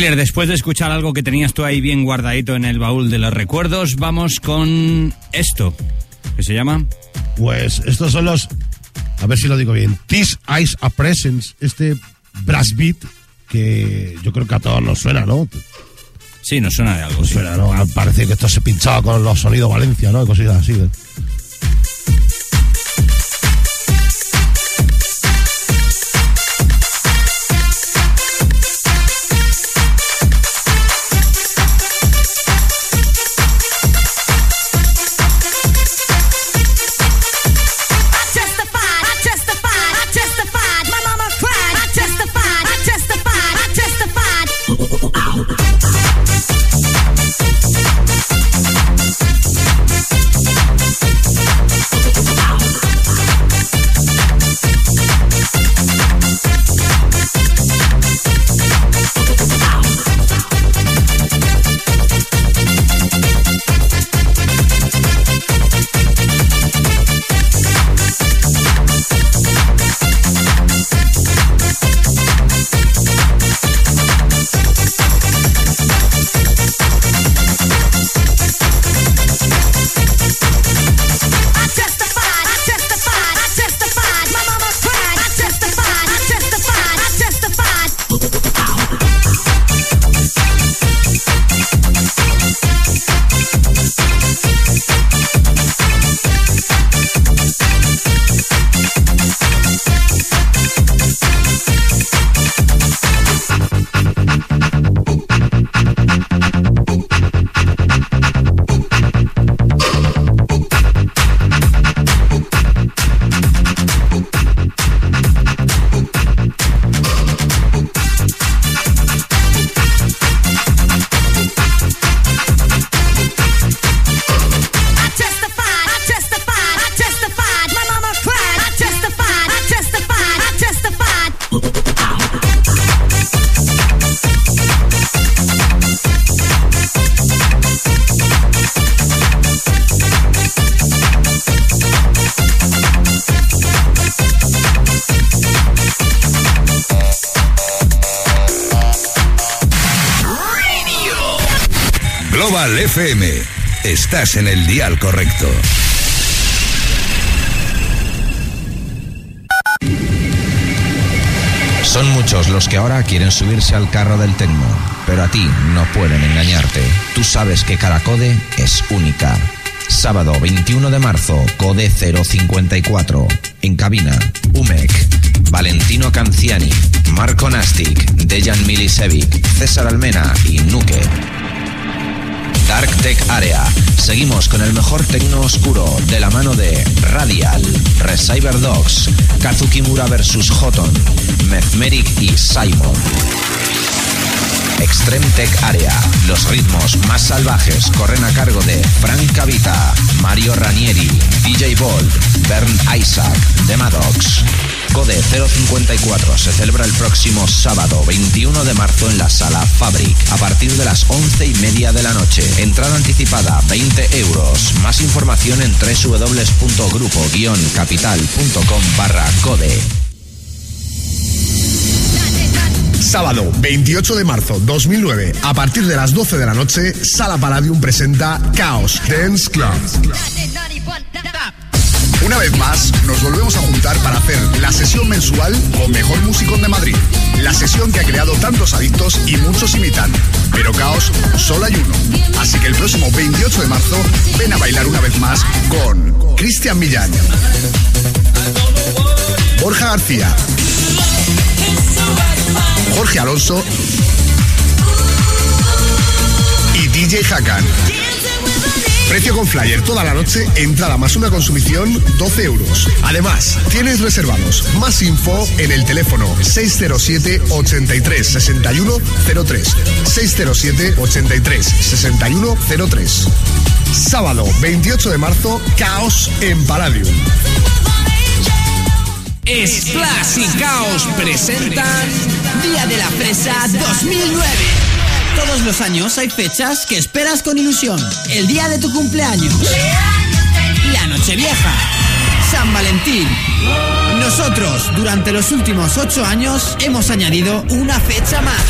Killer, después de escuchar algo que tenías tú ahí bien guardadito en el baúl de los recuerdos, vamos con esto, que se llama... Pues estos son los, a ver si lo digo bien, This Eyes a Presence, este brass beat que yo creo que a todos nos suena, ¿no? Sí, nos suena de algo. Nos sí. suena, ¿no? Parece que esto se pinchaba con los sonidos Valencia, ¿no? Y Cositas así. ¿eh? Estás en el dial correcto. Son muchos los que ahora quieren subirse al carro del tecno, pero a ti no pueden engañarte. Tú sabes que cada code es única. Sábado 21 de marzo, code 054. En cabina, Umek, Valentino Canciani, Marco Nastic, Dejan Milisevic, César Almena y Nuke. Dark Tech Area. Seguimos con el mejor tecno oscuro de la mano de Radial, Recyber Dogs, Kazukimura vs Hoton, Mesmeric y Simon. Extreme Tech Area. Los ritmos más salvajes corren a cargo de Frank Cavita, Mario Ranieri, DJ Bold, Bernd Isaac, The Maddox. Code 054 se celebra el próximo sábado 21 de marzo en la sala Fabric a partir de las 11 y media de la noche. Entrada anticipada 20 euros. Más información en www.grupo-capital.com barra code. Sábado 28 de marzo 2009, a partir de las 12 de la noche, Sala Palladium presenta Chaos Dance Club. Una vez más, nos volvemos a juntar para hacer la sesión mensual con Mejor Músico de Madrid. La sesión que ha creado tantos adictos y muchos imitan. Pero Caos solo hay uno. Así que el próximo 28 de marzo, ven a bailar una vez más con Cristian Millán, Borja García, Jorge Alonso y DJ Hakan. Precio con flyer toda la noche, entrada más una consumición, 12 euros. Además, tienes reservados más info en el teléfono 607 83 61 03. 607 83 61 03. Sábado 28 de marzo, caos en Palladium. Splash y Caos presentan Día de la Fresa 2009. Todos los años hay fechas que esperas con ilusión. El día de tu cumpleaños. La Nochevieja. San Valentín. Nosotros, durante los últimos ocho años, hemos añadido una fecha más.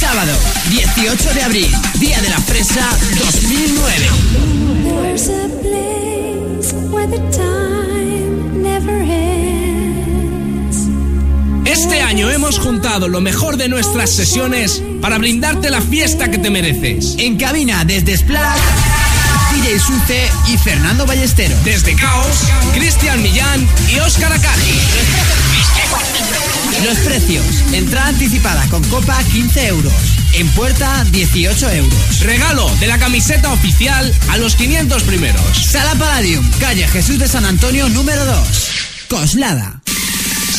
Sábado, 18 de abril, Día de la Fresa 2009. Este año hemos juntado lo mejor de nuestras sesiones para brindarte la fiesta que te mereces. En cabina desde Splash, DJ Suce y Fernando Ballesteros. Desde Caos, Cristian Millán y Óscar Acaji. Los precios. Entrada anticipada con copa 15 euros. En puerta 18 euros. Regalo de la camiseta oficial a los 500 primeros. Sala Palladium, calle Jesús de San Antonio número 2. Coslada.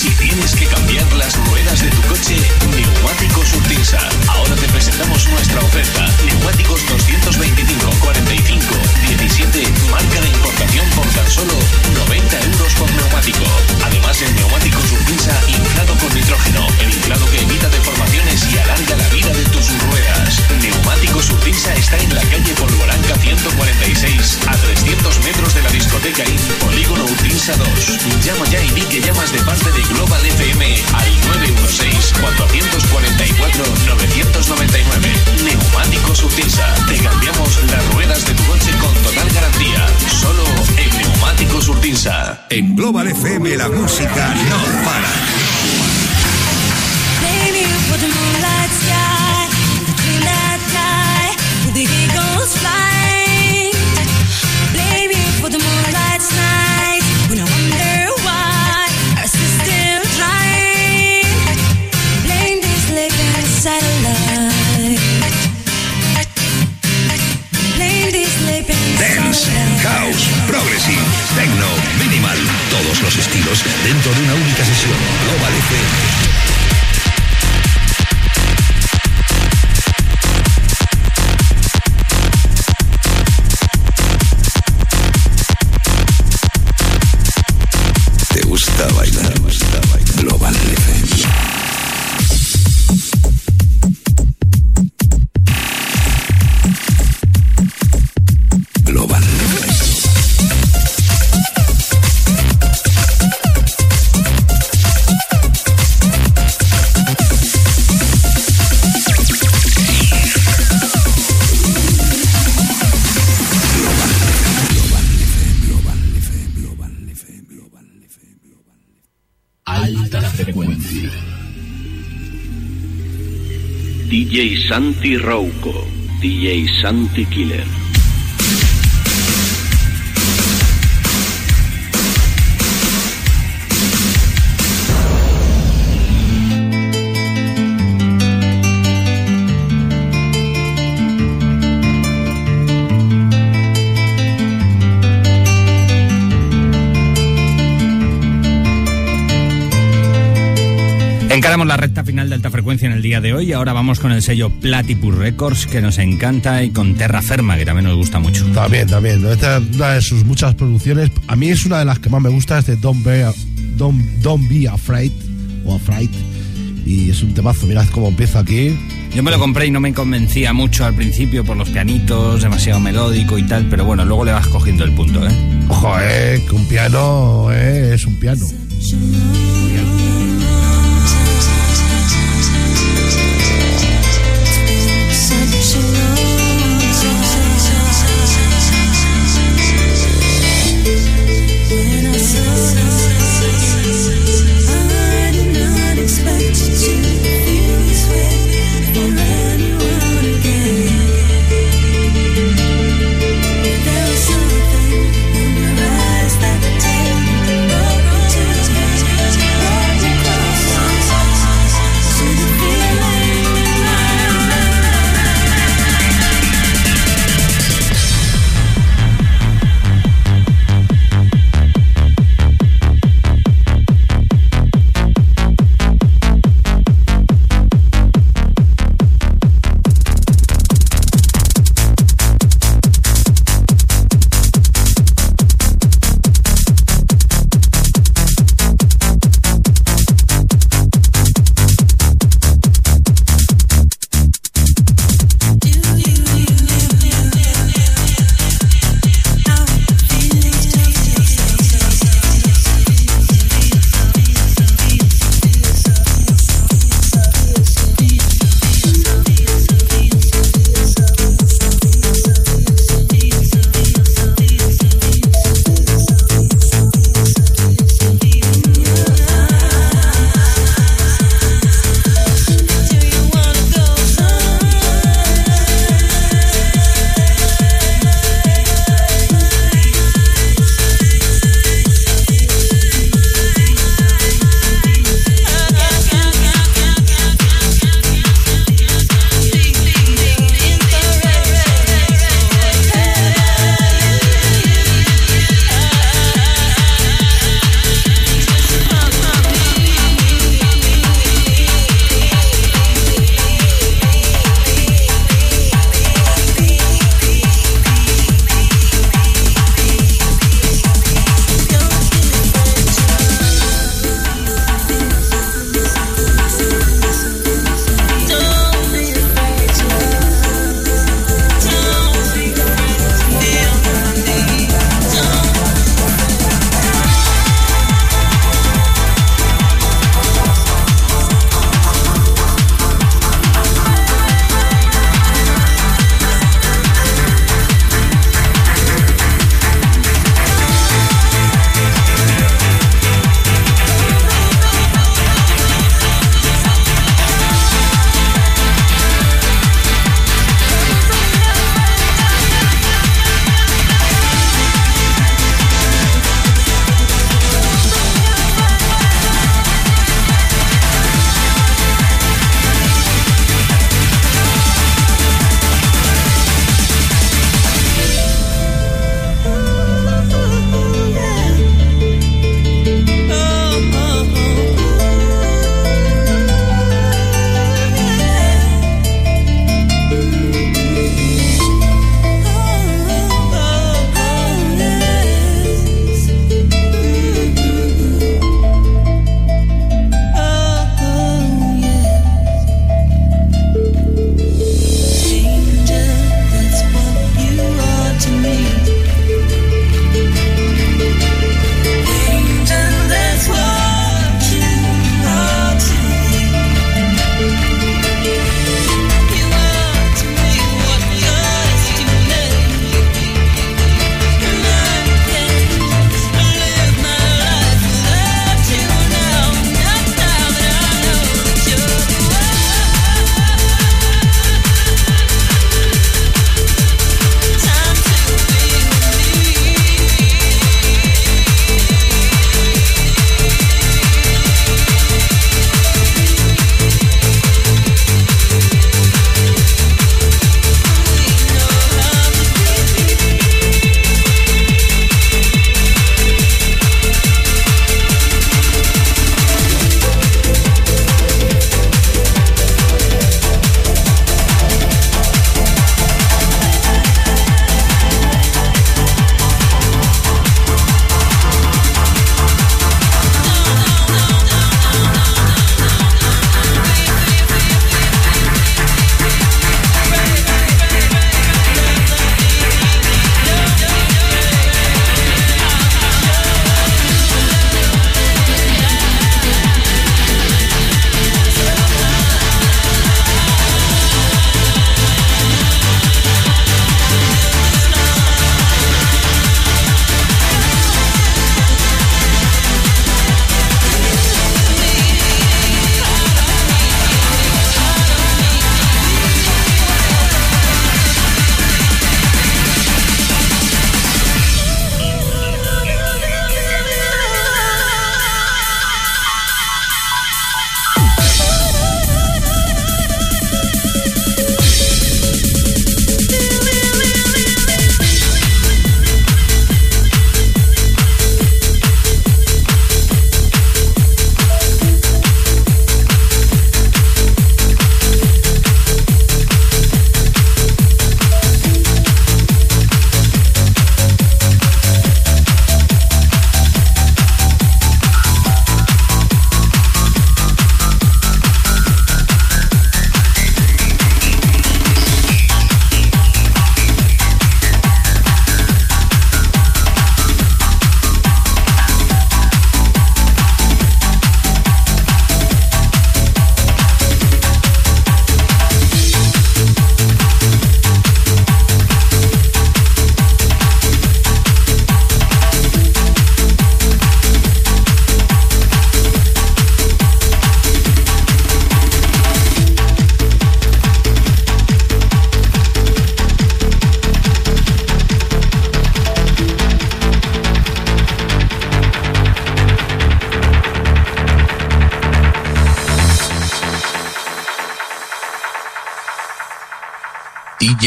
Si tienes que cambiar las ruedas de tu coche, Neumáticos Urtinsa. Ahora te presentamos nuestra oferta. Neumáticos 225, 45, 17, marca de importación por tan solo 90 euros por neumático. Además, el Neumáticos Urtinsa inflado con nitrógeno, el inflado que evita deformaciones y alarga la vida de tus ruedas. Neumáticos Urtinsa está en la calle Polvoranca 146, a 300 metros de la discoteca IN, Polígono Urtinsa 2. Llama ya y di que llamas de parte de Global FM al 916-444-999. Neumáticos Urtinsa. Te cambiamos las ruedas de tu coche con total garantía. Solo en Neumáticos Urtinsa. En Global FM la música no para. House, progressive, techno, minimal. Todos los estilos dentro de una única sesión. Global FM. Santi Rouco, DJ Santi Killer. Día de hoy y ahora vamos con el sello Platypus Records que nos encanta y con Terra Ferma que también nos gusta mucho. También, también. Esta es una de sus muchas producciones. A mí es una de las que más me gusta, es de Don't Be, Don't, Don't Be Afraid o Afraid. Y es un temazo, mirad cómo empieza aquí. Yo me lo compré y no me convencía mucho al principio por los pianitos, demasiado melódico y tal, pero bueno, luego le vas cogiendo el punto, ¿eh? Ojo, eh, que un piano eh, es un piano. There was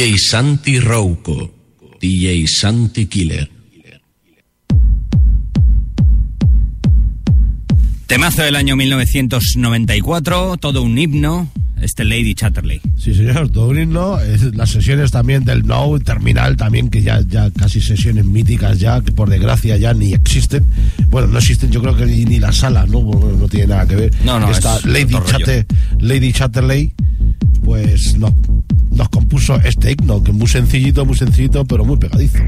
DJ Santi Rouco. DJ Santi Killer. Temazo del año 1994, todo un himno, este Lady Chatterley. Sí, señor, todo un himno. Las sesiones también del No, Terminal, también, que ya, ya casi sesiones míticas ya, que por desgracia ya ni existen. Bueno, no existen, yo creo que ni, ni la sala, ¿no? No tiene nada que ver. No, no, Esta es Lady, otro rollo. Chatte- Lady Chatterley, pues nos este himno, que es muy sencillito, muy sencillito, pero muy pegadizo.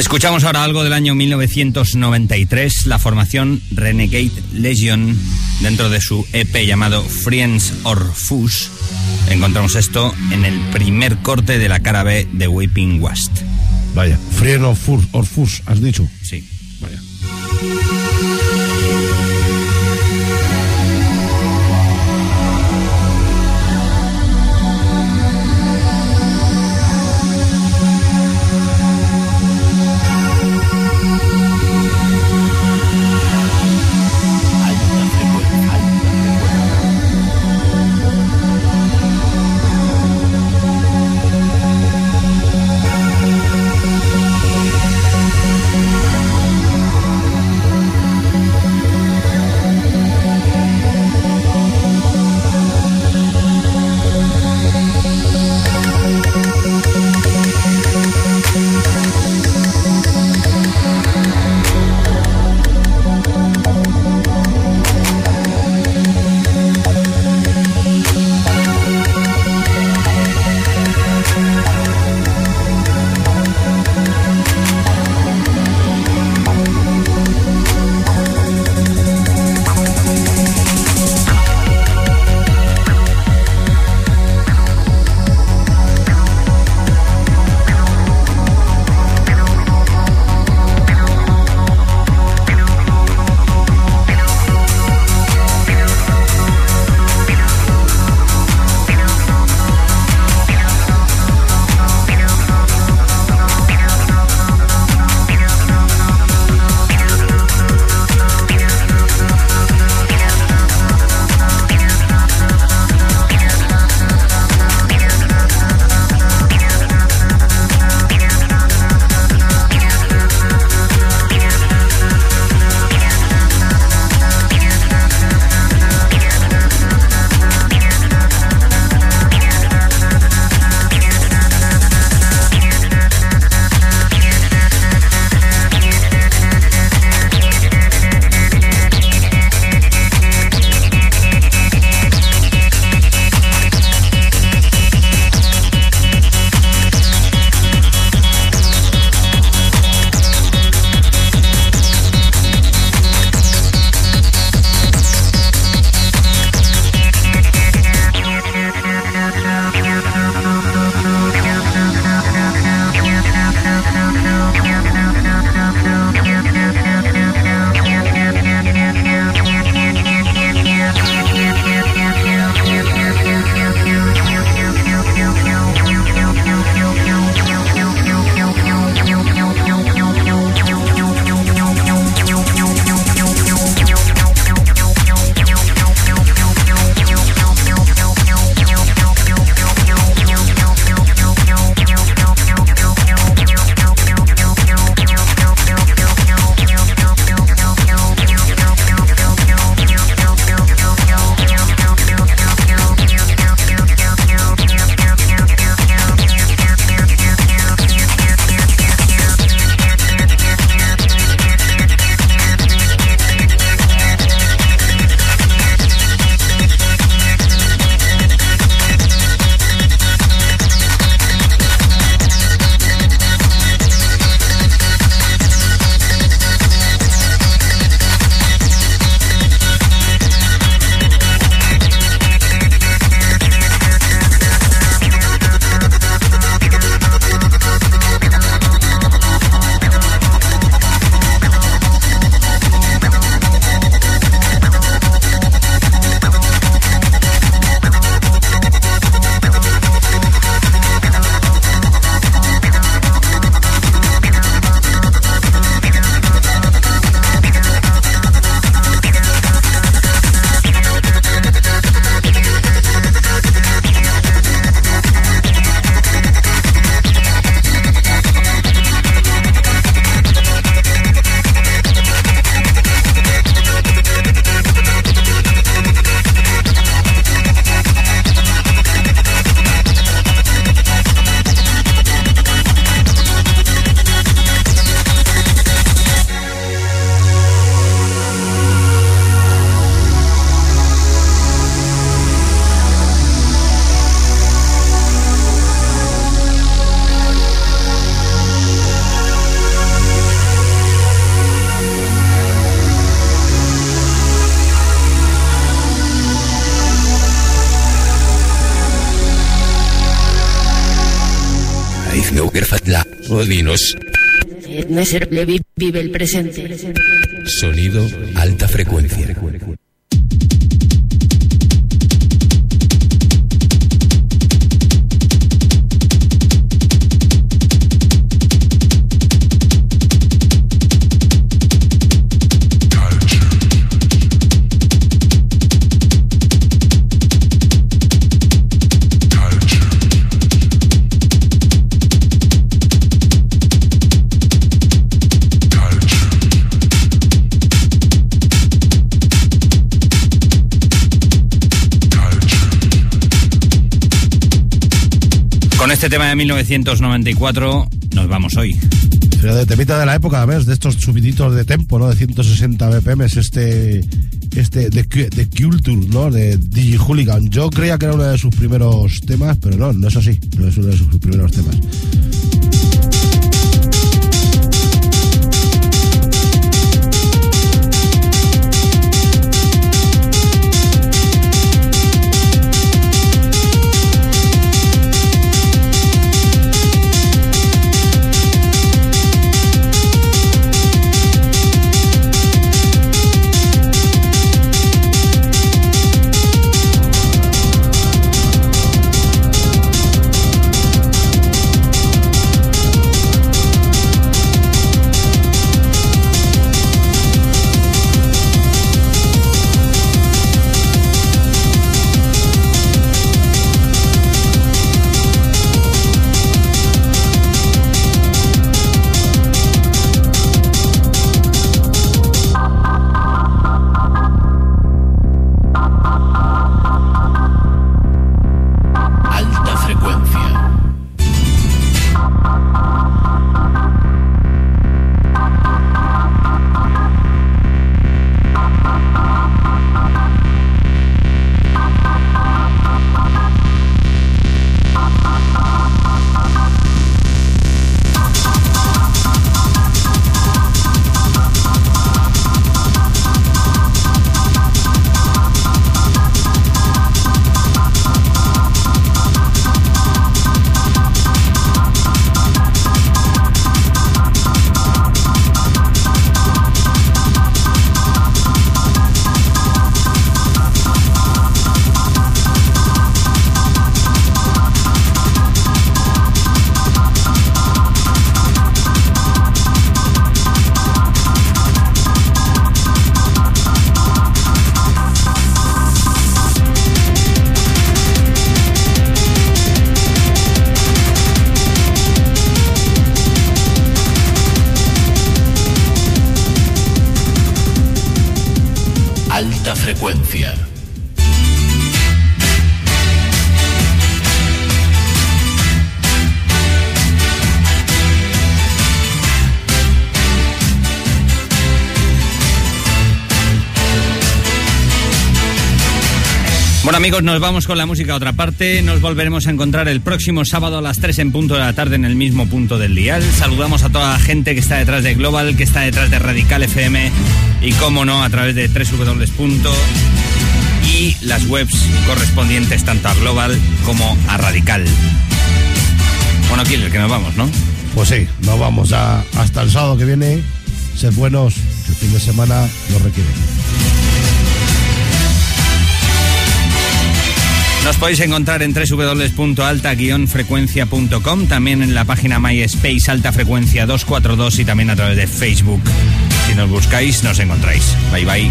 Escuchamos ahora algo del año 1993, la formación Renegade Legion, dentro de su EP llamado Friends or Fus. Encontramos esto en el primer corte de la cara B de Weeping West. Vaya, Frien or Fus, has dicho. Sí. Vaya. Neugerfatla, Odinos. Vive el presente. Sonido alta frecuencia. Este tema de 1994 nos vamos hoy. Pero de temita de la época, ¿ves? De estos subiditos de tempo, ¿no? De 160 BPM, este. Este. De, de Culture, ¿no? De DJ Hooligan. Yo creía que era uno de sus primeros temas, pero no, no es así. No es uno de sus primeros temas. Amigos, nos vamos con la música a otra parte. Nos volveremos a encontrar el próximo sábado a las 3 en punto de la tarde en el mismo punto del dial. Saludamos a toda la gente que está detrás de Global, que está detrás de Radical FM y, como no, a través de www. y las webs correspondientes tanto a Global como a Radical. Bueno, Killer, que nos vamos, ¿no? Pues sí, nos vamos a- hasta el sábado que viene. Sed buenos, que el fin de semana lo requiere. Nos podéis encontrar en www.alta-frecuencia.com, también en la página MySpace Alta Frecuencia 242 y también a través de Facebook. Si nos buscáis, nos encontráis. Bye bye.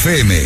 FM.